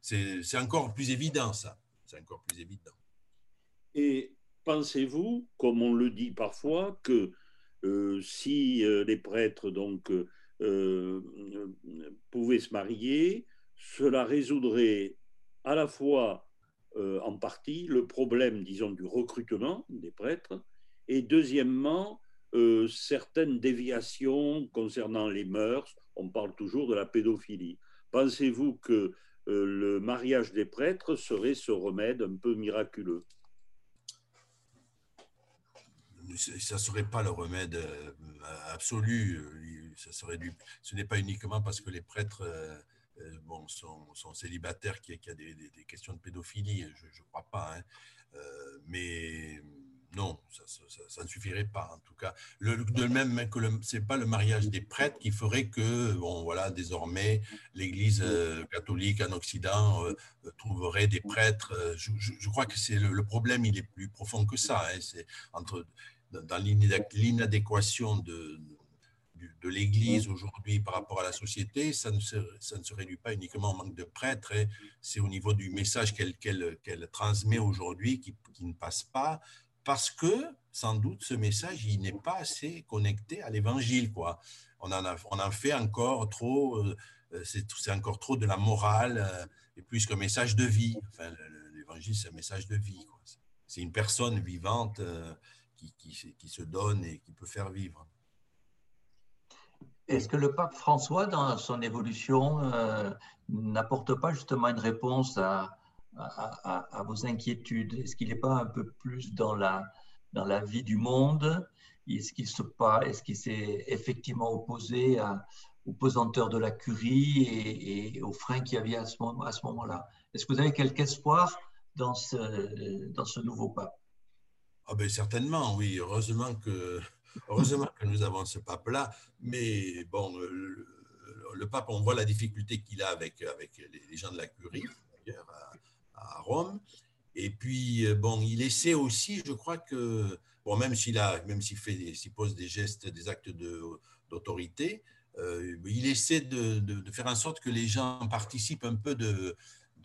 c'est encore plus évident, ça. C'est encore plus évident. Et pensez-vous, comme on le dit parfois, que euh, si euh, les prêtres euh, pouvaient se marier, cela résoudrait à la fois en partie le problème, disons, du recrutement des prêtres, et deuxièmement, certaines déviations concernant les mœurs. On parle toujours de la pédophilie. Pensez-vous que le mariage des prêtres serait ce remède un peu miraculeux? Ça ne serait pas le remède euh, absolu. Euh, ça serait du, ce n'est pas uniquement parce que les prêtres euh, bon, sont, célibataires qu'il y a, des, questions de pédophilie, je ne crois pas. Hein. mais non, ça, ne suffirait pas en tout cas. De même que ce n'est pas le mariage des prêtres qui ferait que, bon voilà, désormais, l'Église catholique en Occident trouverait des prêtres. Je, crois que le, problème, il est plus profond que ça. Hein. c'est entre dans l'inadéquation de, de l'Église aujourd'hui par rapport à la société, ça ne se, ça ne se réduit pas uniquement au manque de prêtres, c'est au niveau du message qu'elle qu'elle transmet aujourd'hui qui, qui, ne passe pas, parce que sans doute ce message, il n'est pas assez connecté à l'Évangile. quoi. On en, a, on en fait encore trop, euh, c'est encore trop de la morale, euh, et plus qu'un message de vie. Enfin, L'Évangile, c'est un message de vie. C'est une personne vivante qui, se donne et qui peut faire vivre. Est-ce que le pape François, dans son évolution, euh, n'apporte pas justement une réponse à, vos inquiétudes? Est-ce qu'il n'est pas un peu plus dans la, dans la vie du monde? Est-ce qu'il est qu'il s'est effectivement opposé aux pesanteurs de la curie et, aux freins qu'il y avait à ce, moment, à ce moment-là? Est-ce que vous avez quelque espoir dans ce, dans ce nouveau pape? Ah ben certainement, oui. Heureusement que, heureusement que nous avons ce pape-là. Mais bon, le, pape, on voit la difficulté qu'il a avec, avec les, gens de la curie, à, à, Rome. Et puis, bon, il essaie aussi, je crois que, bon, même s'il a, même s'il fait, s'il pose des gestes, des actes d'autorité, euh, il essaie de, de, faire en sorte que les gens participent un peu de,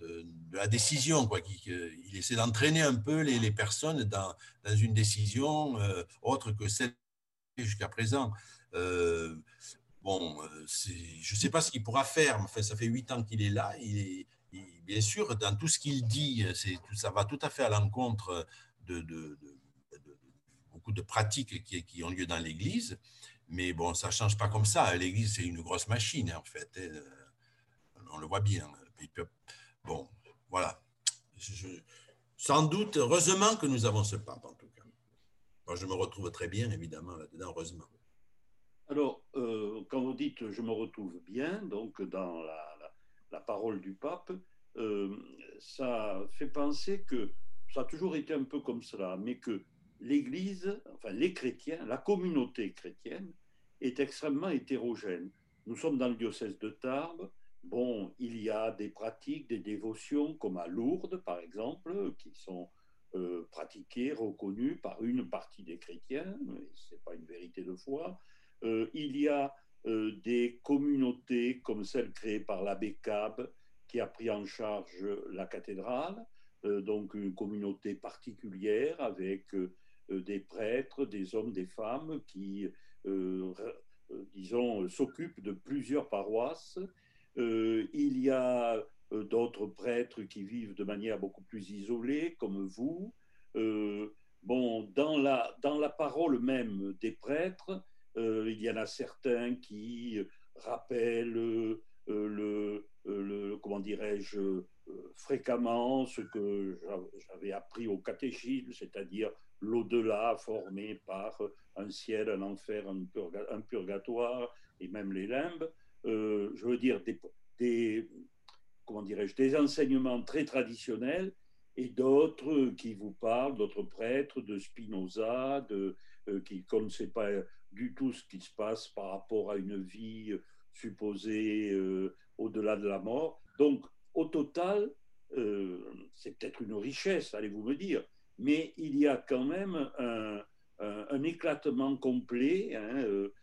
de, la décision. Quoi, il essaie d'entraîner un peu les, les personnes dans, dans, une décision euh, autre que celle jusqu'à présent. Euh, bon, euh, je ne sais pas ce qu'il pourra faire, mais enfin, ça fait huit ans qu'il est là. Il est, bien sûr, dans tout ce qu'il dit, ça va tout à fait à l'encontre de, beaucoup de pratiques qui, qui ont lieu dans l'Église. Mais bon, ça ne change pas comme ça. L'Église, c'est une grosse machine, en fait. Hein. On le voit bien. Bon, voilà. sans doute, heureusement que nous avons ce pape, en tout cas. Moi, je me retrouve très bien, évidemment, là-dedans, heureusement. Alors, euh, quand vous dites je me retrouve bien, donc dans la, parole du pape, euh, ça fait penser que ça a toujours été un peu comme cela, mais que l'Église, enfin les chrétiens, la communauté chrétienne est extrêmement hétérogène. nous sommes dans le diocèse de Tarbes. Bon, il y a des pratiques, des dévotions, comme à Lourdes, par exemple, qui sont euh, pratiquées, reconnues par une partie des chrétiens, ce n'est pas une vérité de foi. Euh, il y a euh, des communautés comme celle créée par l'abbé Cab, qui a pris en charge la cathédrale, donc une communauté particulière avec des prêtres, des hommes, des femmes qui, disons, s'occupent de plusieurs paroisses. Il y a d'autres prêtres qui vivent de manière beaucoup plus isolée, comme vous. bon, dans la, dans la parole même des prêtres, euh, il y en a certains qui rappellent euh, le, euh, le, comment dirais-je, fréquemment ce que j'avais appris au catéchisme, c'est-à-dire l'au-delà formé par un ciel, un enfer, un, purgatoire et même les limbes. Je veux dire des, comment dirais-je, des enseignements très traditionnels et d'autres qui vous parlent, d'autres prêtres, de Spinoza, de, qui ne sait pas du tout ce qui se passe par rapport à une vie supposée euh, au-delà de la mort. Donc, au total, euh, c'est peut-être une richesse, allez-vous me dire, mais il y a quand même un, éclatement complet. Hein, euh,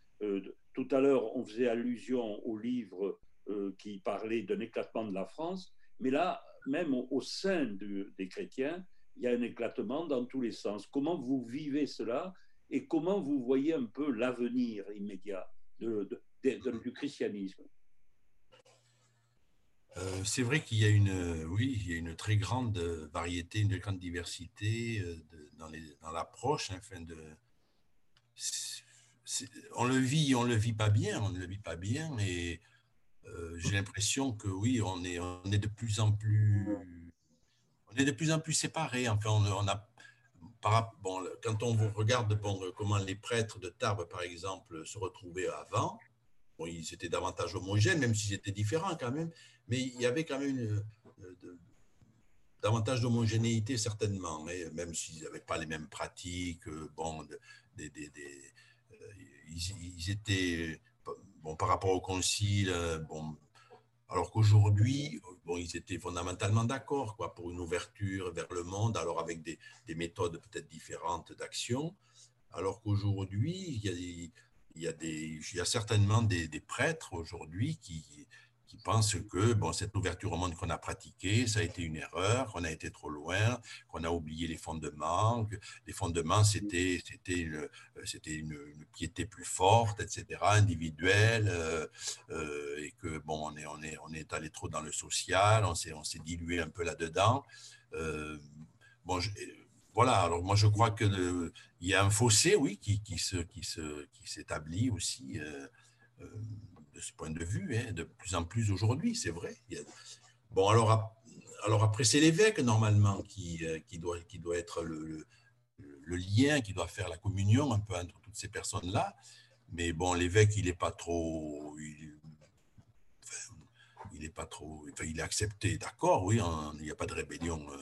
tout à l'heure, on faisait allusion au livre qui parlait d'un éclatement de la France, mais là, même au, sein des chrétiens, il y a un éclatement dans tous les sens. Comment vous vivez cela et comment vous voyez un peu l'avenir immédiat du christianisme? Euh, c'est vrai qu'il y a une, oui, il y a une très grande variété, une grande diversité euh, dans, l'approche. Enfin de, on le vit, on le vit pas bien, on ne le vit pas bien, mais euh, j'ai l'impression que oui, on est, de plus en plus, on est de plus en plus séparés. Enfin, on, a bon, quand on regarde bon, comment les prêtres de Tarbes, par exemple, se retrouvaient avant, ils étaient davantage homogènes, même s'ils étaient différents quand même, mais il y avait quand même une, euh, davantage d'homogénéité certainement, même s'ils n'avaient pas les mêmes pratiques, euh, des, euh, ils, étaient, bon, par rapport au concile, bon, alors qu'aujourd'hui, bon, ils étaient fondamentalement d'accord quoi, pour une ouverture vers le monde, alors avec des, des méthodes peut-être différentes d'action. Alors qu'aujourd'hui, il y a, des, il y a certainement des prêtres aujourd'hui qui, qui pensent que bon, cette ouverture au monde qu'on a pratiquée, ça a été une erreur, qu'on a été trop loin, qu'on a oublié les fondements, que les fondements, c'était, c'était, une, une, piété plus forte, etc., individuelle, euh, euh, et que bon, on est, on, est, on est allé trop dans le social, on s'est, dilué un peu là-dedans. Euh, bon, voilà, alors moi je crois qu'il y a un fossé, oui, qui, qui, se, qui, se, qui s'établit aussi de ce point de vue, hein, de plus en plus aujourd'hui, c'est vrai. Bon, alors, alors après, c'est l'évêque, normalement, qui, euh, doit, être le, lien, qui doit faire la communion un peu entre toutes ces personnes-là. Mais bon, l'évêque, il n'est pas trop... Il, n'est pas trop... Il est accepté, d'accord, oui, il n'y a pas de rébellion euh,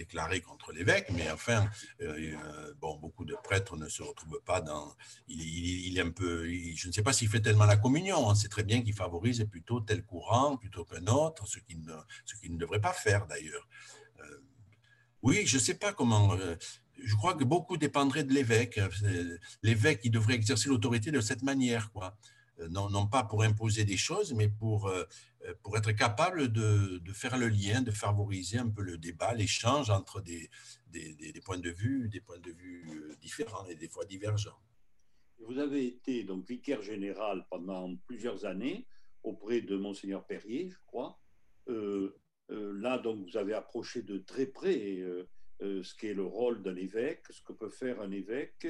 déclaré contre l'évêque, mais enfin, euh, euh, bon, beaucoup de prêtres ne se retrouvent pas dans. Il, est un peu. je ne sais pas s'il fait tellement la communion. On sait très bien qu'il favorise plutôt tel courant plutôt qu'un autre, ce qu'il ne, ce ne devrait pas faire d'ailleurs. oui, je ne sais pas comment. je crois que beaucoup dépendrait de l'évêque. L'évêque, il devrait exercer l'autorité de cette manière, quoi. Non, non, pas pour imposer des choses, mais pour euh, pour être capable de, de, faire le lien, de favoriser un peu le débat, l'échange entre des, des, des, points de vue, des points de vue euh, différents et des fois divergents. Vous avez été donc vicaire général pendant plusieurs années auprès de monseigneur Perrier, je crois. Euh, là, donc, vous avez approché de très près ce qu'est le rôle d'un évêque, ce que peut faire un évêque.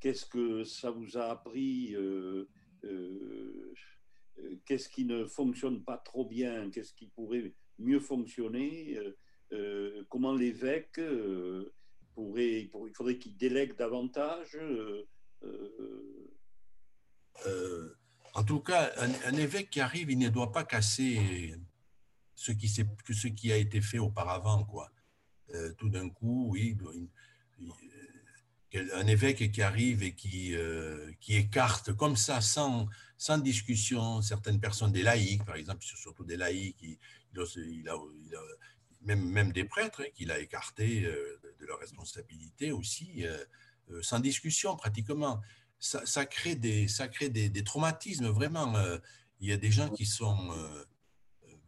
Qu'est-ce que ça vous a appris euh, qu'est-ce qui ne fonctionne pas trop bien, qu'est-ce qui pourrait mieux fonctionner, euh, euh, comment l'évêque pourrait, il faudrait qu'il délègue davantage. en tout cas, un, évêque qui arrive, il ne doit pas casser ce qui, ce qui a été fait auparavant. Quoi. tout d'un coup, oui, un évêque qui arrive et qui, euh, qui écarte comme ça, sans, sans discussion, certaines personnes, des laïcs, par exemple, surtout des laïcs, il, il, a, même, même des prêtres hein, qu'il a écartés euh, de leur responsabilité aussi, euh, sans discussion pratiquement. Ça, ça crée, des, ça crée des, des traumatismes, vraiment. il y a des gens qui sont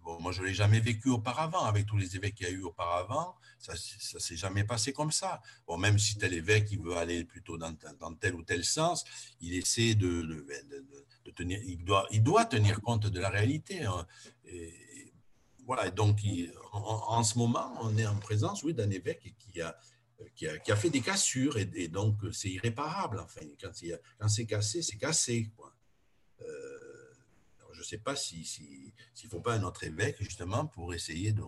moi, je ne l'ai jamais vécu auparavant, avec tous les évêques qu'il y a eu auparavant. Ça ne s'est jamais passé comme ça. Même si tel évêque il veut aller plutôt dans, tel ou tel sens, il essaie de, tenir, il doit, tenir compte de la réalité. Hein. Voilà, donc en, ce moment, on est en présence oui, d'un évêque qui a, fait des cassures et, donc c'est irréparable. Enfin, quand, c'est cassé, c'est cassé. Euh, je ne sais pas s'il si, s'il ne faut pas un autre évêque, justement, pour essayer de,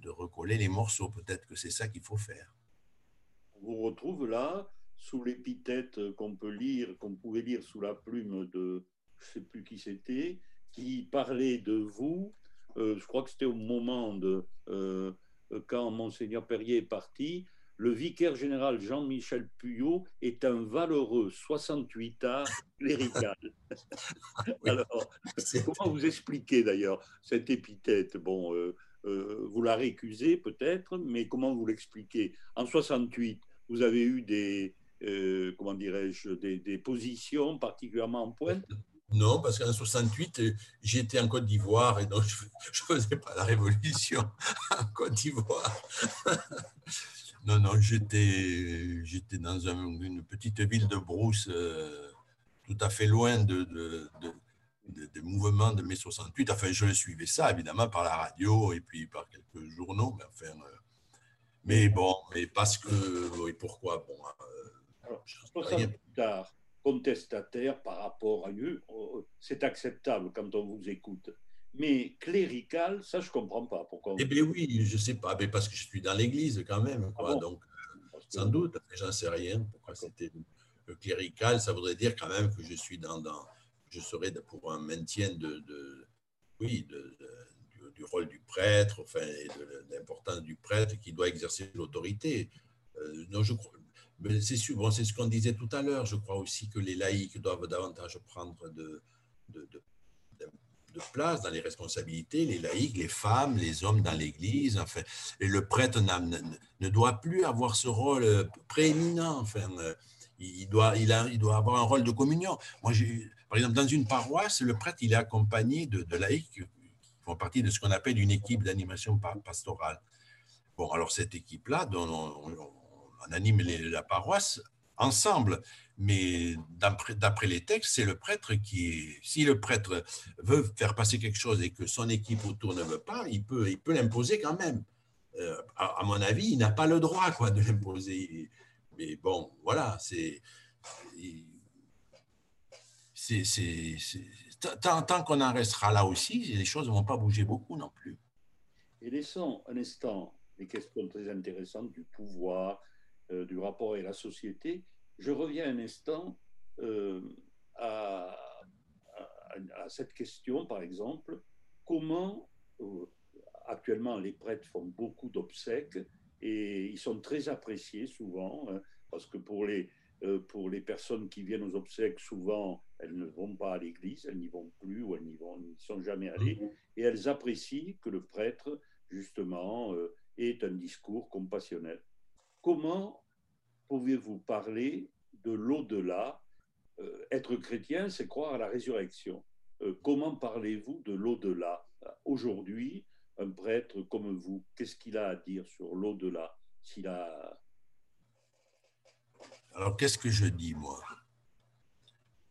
de recoller les morceaux. Peut-être que c'est ça qu'il faut faire. On vous retrouve là, sous l'épithète qu'on peut lire, qu'on pouvait lire sous la plume de, je ne sais plus qui c'était, qui parlait de vous. Euh, je crois que c'était au moment de euh, quand Monseigneur Perrier est parti le vicaire général Jean-Michel Puyot est un valeureux 68 ans clérical. Alors, comment vous expliquez d'ailleurs cette épithète? Bon, euh, euh, vous la récusez peut-être, mais comment vous l'expliquez? En 68, vous avez eu des, euh, comment dirais-je, des, positions particulièrement en pointe? Non, parce qu'en 68, j'étais en Côte d'Ivoire et donc je ne faisais pas la révolution en Côte d'Ivoire. Non, non, j'étais, j'étais dans une petite ville de Brousse, euh, tout à fait loin de, de, des mouvements de mai 68. Enfin, je suivais ça, évidemment, par la radio et puis par quelques journaux. Mais, enfin, euh, mais bon, mais parce que, oui, pourquoi bon, euh, Alors, 60 plus tard, contestataire par rapport à eux, c'est acceptable quand on vous écoute. Mais clérical, ça, je ne comprends pas. Pourquoi Eh bien oui, je ne sais pas, mais parce que je suis dans l'Église quand même. Quoi. Ah Donc, euh, sans doute, j'en sais rien. Pourquoi c'était le clérical Ça voudrait dire quand même que je suis dans, dans je serais pour un maintien de, de oui, de, du, rôle du prêtre, enfin, et de l'importance du prêtre qui doit exercer l'autorité. Euh, non, je crois. C'est bon, c'est ce qu'on disait tout à l'heure. Je crois aussi que les laïcs doivent davantage prendre de, de, de de place dans les responsabilités, les laïcs, les femmes, les hommes dans l'Église. Enfin, et le prêtre ne, doit plus avoir ce rôle euh, prééminent. Enfin, euh, il doit, il, a, il doit avoir un rôle de communion. Moi, par exemple, dans une paroisse, le prêtre, il est accompagné de, laïcs qui font partie de ce qu'on appelle une équipe d'animation pastorale. Bon, alors cette équipe-là, dont on, anime la paroisse ensemble. Mais d'après les textes, c'est le prêtre qui, si le prêtre veut faire passer quelque chose et que son équipe autour ne veut pas, il peut, il peut l'imposer quand même. Euh, à, mon avis, il n'a pas le droit quoi de l'imposer. Mais bon, voilà, c'est tant, tant qu'on en restera là aussi, les choses ne vont pas bouger beaucoup non plus. Et laissons un instant les questions très intéressantes du pouvoir, euh, du rapport et la société, je reviens un instant euh, à, cette question, par exemple, comment euh, actuellement les prêtres font beaucoup d'obsèques et ils sont très appréciés souvent, hein, parce que pour les, pour les personnes qui viennent aux obsèques, souvent, elles ne vont pas à l'église, elles n'y vont plus ou elles n'y sont jamais allées, mhm. et elles apprécient que le prêtre, justement, ait un discours compassionnel. Comment pouvez-vous parler de l'au-delà euh, Être chrétien, c'est croire à la résurrection. Euh, comment parlez-vous de l'au-delà? Aujourd'hui, un prêtre comme vous, qu'est-ce qu'il a à dire sur l'au-delà. Alors, qu'est-ce que je dis, moi?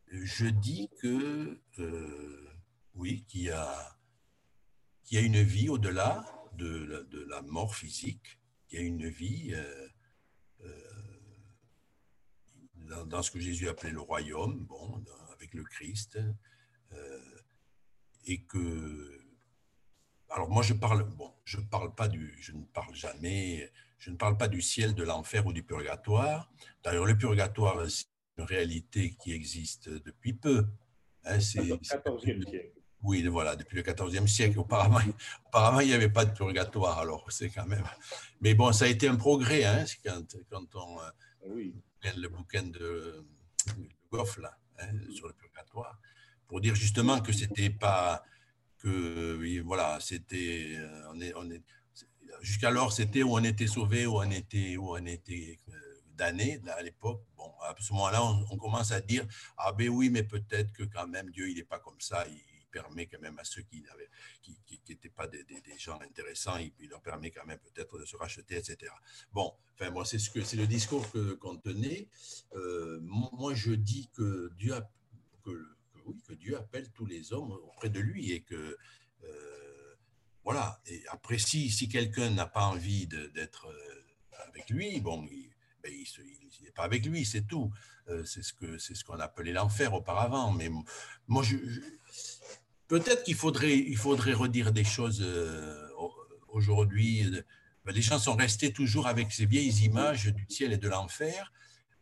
Je dis que, euh, oui, qu'il y a une vie au-delà de, de, la mort physique, qu'il y a une vie dans, ce que Jésus appelait le royaume, bon, avec le Christ, euh, et que alors moi je parle bon, je parle pas du, je ne parle jamais, je ne parle pas du ciel, de l'enfer ou du purgatoire. D'ailleurs, le purgatoire c'est une réalité qui existe depuis peu. Hein, c'est 14e siècle. Oui, voilà, depuis le XIVe siècle. Auparavant, auparavant il n'y avait pas de purgatoire, alors c'est quand même. Mais bon, ça a été un progrès, hein, quand, quand on euh, le bouquin de, Goff, là, hein, sur le purgatoire, pour dire justement que c'était pas. que, voilà, c'était. Euh, on est, on est, Jusqu'alors, c'était où on était sauvé, où on était, où on était euh, damné à l'époque. Bon, à ce moment-là, on, commence à dire Ah ben oui, mais peut-être que quand même Dieu, il n'est pas comme ça. Permet quand même à ceux qui n'étaient qui, qui, pas des, des, gens intéressants, il, leur permet quand même peut-être de se racheter, etc. Bon, enfin, moi, c'est ce que le discours qu'on tenait. Euh, moi, je dis que Dieu, que, oui, que Dieu appelle tous les hommes auprès de lui et que euh, voilà. Et après, si, si quelqu'un n'a pas envie d'être euh, avec lui, bon, il, ben, n'est pas avec lui, c'est tout. c'est ce que ce qu'on appelait l'enfer auparavant. Mais moi, je Peut-être qu'il faudrait, il faudrait redire des choses euh, aujourd'hui. Ben, les gens sont restés toujours avec ces vieilles images du ciel et de l'enfer.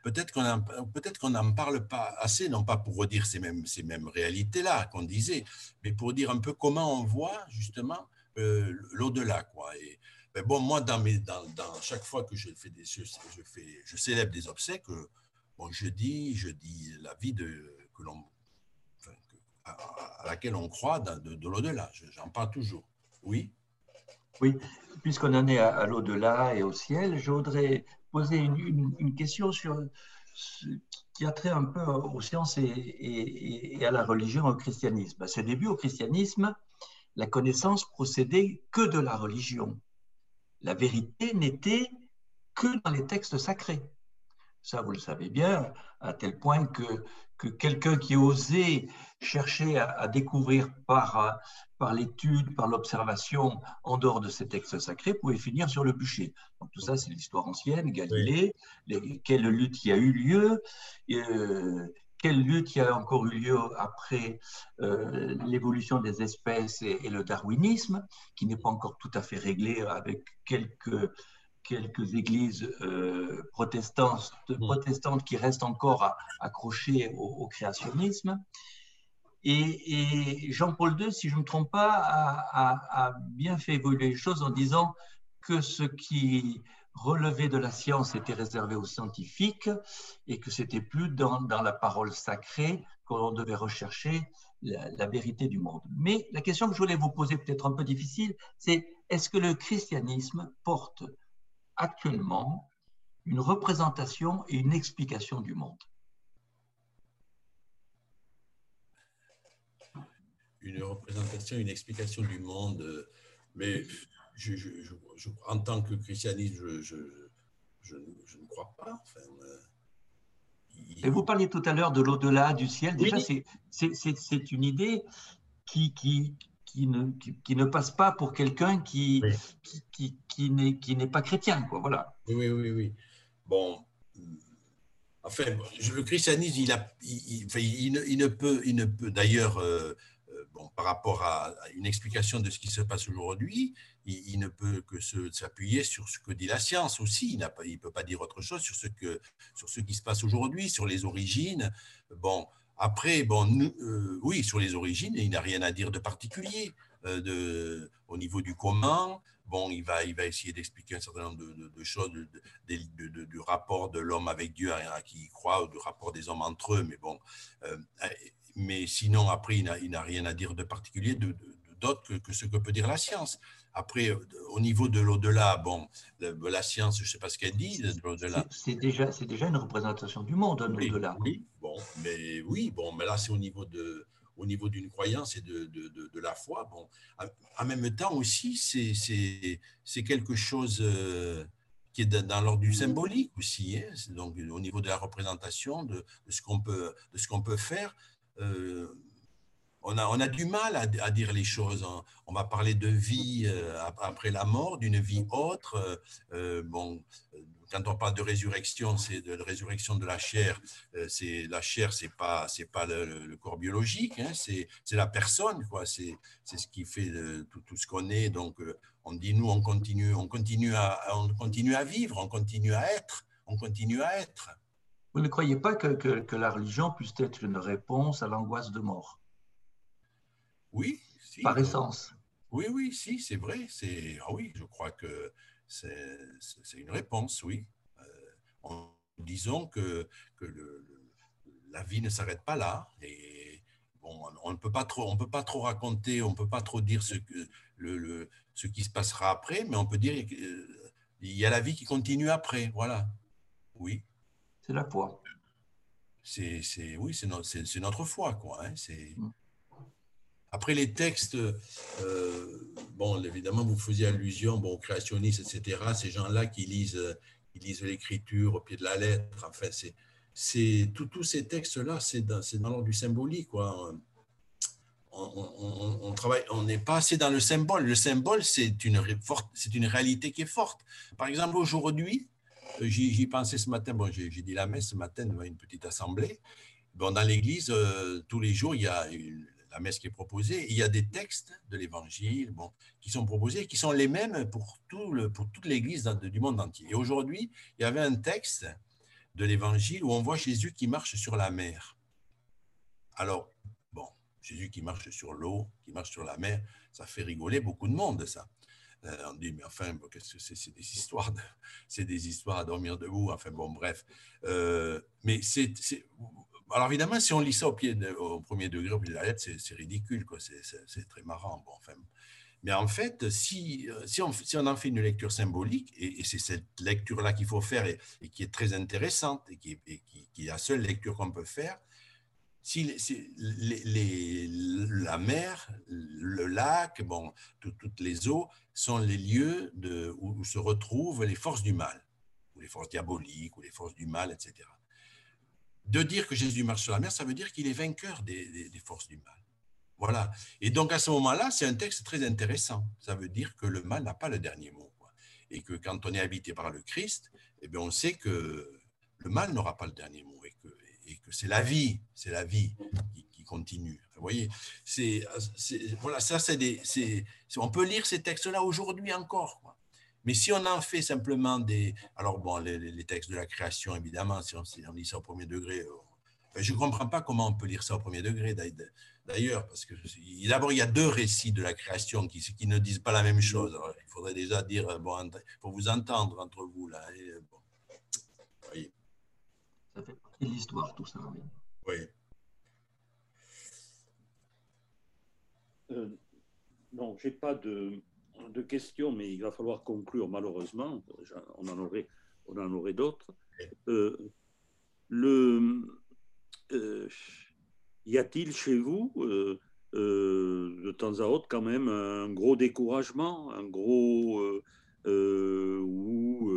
Peut-être qu'on peut n'en parle pas assez, non pas pour redire ces mêmes, ces mêmes réalités-là qu'on disait, mais pour dire un peu comment on voit justement euh, l'au-delà. Ben bon, moi, dans, mes, dans, dans, chaque fois que je, fais des, je, fais, je célèbre des obsèques, bon, je, dis, je dis la vie de, que l'on à laquelle on croit de, l'au-delà. J'en parle toujours. Oui? Oui, puisqu'on en est à, l'au-delà et au ciel, je voudrais poser une, question qui a trait un peu aux sciences et, à la religion, au christianisme. À ses débuts, au christianisme, la connaissance procédait que de la religion. La vérité n'était que dans les textes sacrés. Ça, vous le savez bien, à tel point que que quelqu'un qui osait chercher à, découvrir par, par l'étude, par l'observation, en dehors de ces textes sacrés, pouvait finir sur le bûcher. Donc tout ça, c'est l'histoire ancienne, Galilée, quelle lutte y a eu lieu, euh, quelle lutte y a encore eu lieu après euh, l'évolution des espèces et, et, le darwinisme, qui n'est pas encore tout à fait réglé avec quelques quelques églises euh, protestantes, mm. protestantes qui restent encore accrochées au, créationnisme. Et, Jean-Paul II, si je ne me trompe pas, a, bien fait évoluer les choses en disant que ce qui relevait de la science était réservé aux scientifiques et que c'était plus dans, la parole sacrée qu'on devait rechercher la, la, vérité du monde. Mais la question que je voulais vous poser, peut-être un peu difficile, c'est est-ce que le christianisme porte actuellement une représentation et une explication du monde. Une représentation, une explication du monde, mais je, en tant que christianisme, je, ne crois pas. Euh, et vous parliez tout à l'heure de l'au-delà du ciel. Déjà, c'est une idée qui, qui, qui ne, qui, ne passe pas pour quelqu'un qui, qui, qui, n'est pas chrétien. Quoi, voilà. Oui, oui, oui. Bon, enfin, le christianisme, il, a, il, il, ne, peut, il ne peut d'ailleurs, euh, euh, bon, par rapport à une explication de ce qui se passe aujourd'hui, il, ne peut que s'appuyer sur ce que dit la science aussi. Il ne peut pas dire autre chose sur ce, que, sur ce qui se passe aujourd'hui, sur les origines. Bon, après, bon, euh, oui, sur les origines, il n'a rien à dire de particulier. De, au niveau du comment, bon, il va, il va essayer d'expliquer un certain nombre de, choses du rapport de l'homme avec Dieu à, qui il croit, ou du rapport des hommes entre eux, mais bon. Euh, mais sinon, après, il n'a rien à dire de particulier d'autre que, que, ce que peut dire la science. Après, au niveau de l'au-delà, bon, la science, je ne sais pas ce qu'elle dit de l'au-delà. C'est déjà, déjà une représentation du monde, l'au-delà. Oui, bon, mais oui, bon, mais là, c'est au niveau de au niveau d'une croyance et de, de, de, la foi. Bon, en même temps aussi, c'est quelque chose euh, qui est dans l'ordre du symbolique aussi. Hein. Donc, au niveau de la représentation, de, ce qu'on peut, de ce qu'on peut faire. Euh, on a, on a du mal à, dire les choses. On va parler de vie euh, après la mort, d'une vie autre. Euh, bon, quand on parle de résurrection, c'est de, résurrection de la chair. c'est la chair, c'est pas c'est pas le, corps biologique, hein, c'est la personne, quoi. C'est ce qui fait tout, tout, ce qu'on est. Donc, on dit nous, on continue, on continue à on continue à vivre, on continue à être, on continue à être. Vous ne croyez pas que, que, que la religion puisse être une réponse à l'angoisse de mort? Oui. Par essence. Oui, oui, si, c'est vrai. C'est ah oui, je crois que c'est une réponse, oui. Euh, disons que, que le, la vie ne s'arrête pas là. Et bon, on ne peut pas trop, on peut pas trop raconter, on ne peut pas trop dire ce, que, le, ce qui se passera après, mais on peut dire qu'il euh, y a la vie qui continue après. Voilà. Oui. C'est la foi. C'est, oui, c'est, notre foi, quoi. Hein. C'est. Mm. Après les textes, euh, bon, évidemment, vous faisiez allusion bon, aux créationnistes, etc. Ces gens-là qui lisent, qui lisent l'écriture au pied de la lettre. Enfin, c'est, tous ces textes-là, c'est dans, dans l'ordre du symbolique. Quoi. On, travaille, on n'est pas assez dans le symbole. Le symbole, c'est une, c'est une réalité qui est forte. Par exemple, aujourd'hui, euh, j'y pensais ce matin, bon, j'ai dit la messe ce matin une petite assemblée. Bon, dans l'église, euh, tous les jours, il y a une, la messe qui est proposée, il y a des textes de l'évangile bon, qui sont proposés, qui sont les mêmes pour, tout le, pour toute l'église du monde entier. Et aujourd'hui, il y avait un texte de l'évangile où on voit Jésus qui marche sur la mer. Alors, bon, Jésus qui marche sur l'eau, qui marche sur la mer, ça fait rigoler beaucoup de monde, ça. Euh, on dit, mais enfin, qu'est-ce que c'est? C'est des histoires, c'est des histoires à dormir debout. Enfin bon, bref. Euh, mais c'est, alors évidemment, si on lit ça au, pied au premier degré, au pied de la lettre, c'est ridicule. C'est très marrant. Bon, enfin, mais en fait, si, euh, si, on, en fait une lecture symbolique, et, c'est cette lecture-là qu'il faut faire et, qui est très intéressante et qui, est la seule lecture qu'on peut faire, si la mer, le lac, bon, toutes les eaux sont les lieux de, où se retrouvent les forces du mal, ou les forces diaboliques, ou les forces du mal, etc de dire que Jésus marche sur la mer, ça veut dire qu'il est vainqueur des, forces du mal. Voilà. Et donc à ce moment-là, c'est un texte très intéressant. Ça veut dire que le mal n'a pas le dernier mot. Et que quand on est habité par le Christ, eh bien, on sait que le mal n'aura pas le dernier mot et que, c'est la vie, c'est la vie qui, continue. vous voyez, c'est, voilà, ça, c'est des, on peut lire ces textes-là aujourd'hui encore. Mais si on en fait simplement des... Alors bon, les, textes de la création, évidemment, si on, lit ça au premier degré, euh, je ne comprends pas comment on peut lire ça au premier degré, d'ailleurs, parce que d'abord, il y a deux récits de la création qui, qui ne disent pas la même chose. il faudrait déjà dire, euh, bon, pour vous entendre entre vous, là. Et, euh, bon, voyez. Ça fait partie de l'histoire, tout ça. Oui. Euh, non, j'ai pas de de questions, mais il va falloir conclure malheureusement. On en aurait, on en aurait d'autres. Euh, le, euh, y a-t-il chez vous euh, de temps à autre quand même un gros découragement, un gros où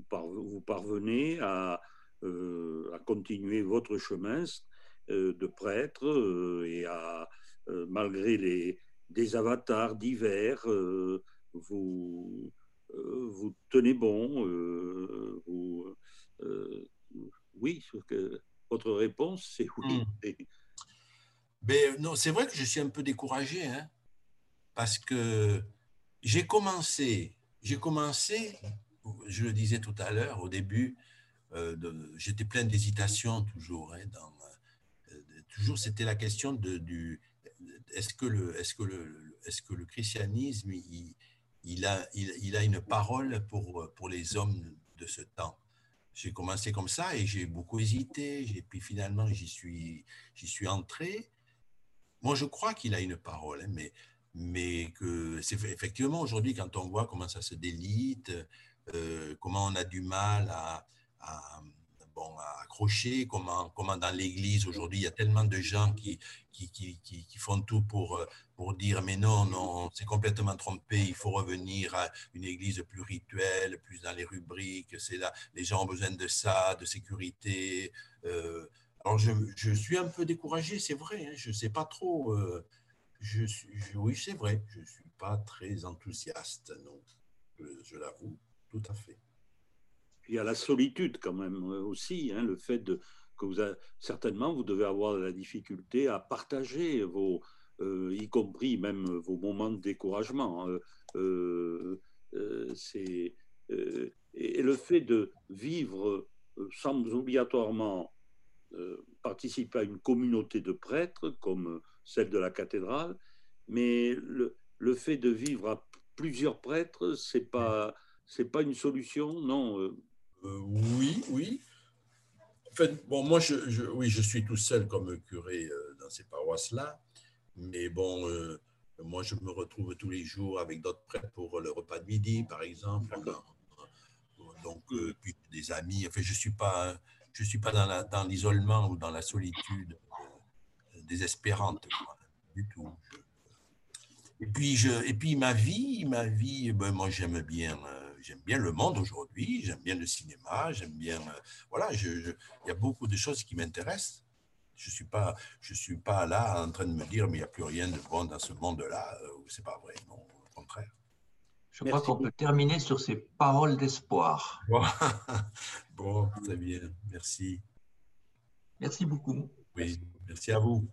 vous parvenez à, à continuer votre chemin de prêtre et à malgré les, des avatars divers, euh, vous, euh, vous tenez bon, euh, oui, que votre réponse, c'est oui. Hmm. Ben, non, c'est vrai que je suis un peu découragé, hein, parce que j'ai commencé, j'ai commencé, je le disais tout à l'heure, au début, j'étais plein d'hésitation toujours. Hein, toujours, c'était la question de, du, est-ce que le, est-ce que le, est-ce que le christianisme, il, a, il, a une parole pour, pour les hommes de ce temps? J'ai commencé comme ça et j'ai beaucoup hésité, et puis finalement j'y suis, j'y suis entré. Moi, je crois qu'il a une parole, hein, mais, mais que c'est effectivement aujourd'hui, quand on voit comment ça se délite, euh, comment on a du mal à, bon, accrocher, comment, comment dans l'Église aujourd'hui, il y a tellement de gens qui, qui, qui, font tout pour, euh, pour dire mais non, non, c'est complètement trompé, il faut revenir à une Église plus rituelle, plus dans les rubriques, c'est là, les gens ont besoin de ça, de sécurité. Euh, alors je, je, suis un peu découragé, c'est vrai, hein, je ne sais pas trop. Euh, je suis, oui, c'est vrai, je ne suis pas très enthousiaste, non, je l'avoue, tout à fait il y a la solitude quand même euh, aussi, hein, le fait de, que vous avez, certainement vous devez avoir la difficulté à partager vos, euh, y compris même vos moments de découragement. Hein. Euh, c'est, et le fait de vivre sans obligatoirement participer à une communauté de prêtres comme celle de la cathédrale, mais le, le fait de vivre à plusieurs prêtres, c'est pas c'est pas une solution, non Oui, oui. En fait, bon, moi, je, oui, je suis tout seul comme curé dans ces paroisses-là, mais bon, moi, je me retrouve tous les jours avec d'autres prêtres pour le repas de midi, par exemple. Donc, puis des amis. Enfin, je suis pas je suis pas dans l'isolement ou dans la solitude désespérante du tout. Et puis, je, et puis ma vie, ma vie, ben moi j'aime bien, euh, j'aime bien le monde aujourd'hui, j'aime bien le cinéma, j'aime bien, euh, voilà, il y a beaucoup de choses qui m'intéressent. Je suis pas, je suis pas là en train de me dire mais il n'y a plus rien de bon dans ce monde-là. Euh, c'est pas vrai, non, au contraire. Je crois qu'on peut terminer sur ces paroles d'espoir. bon, très bien, merci. Merci beaucoup. Oui, merci à vous.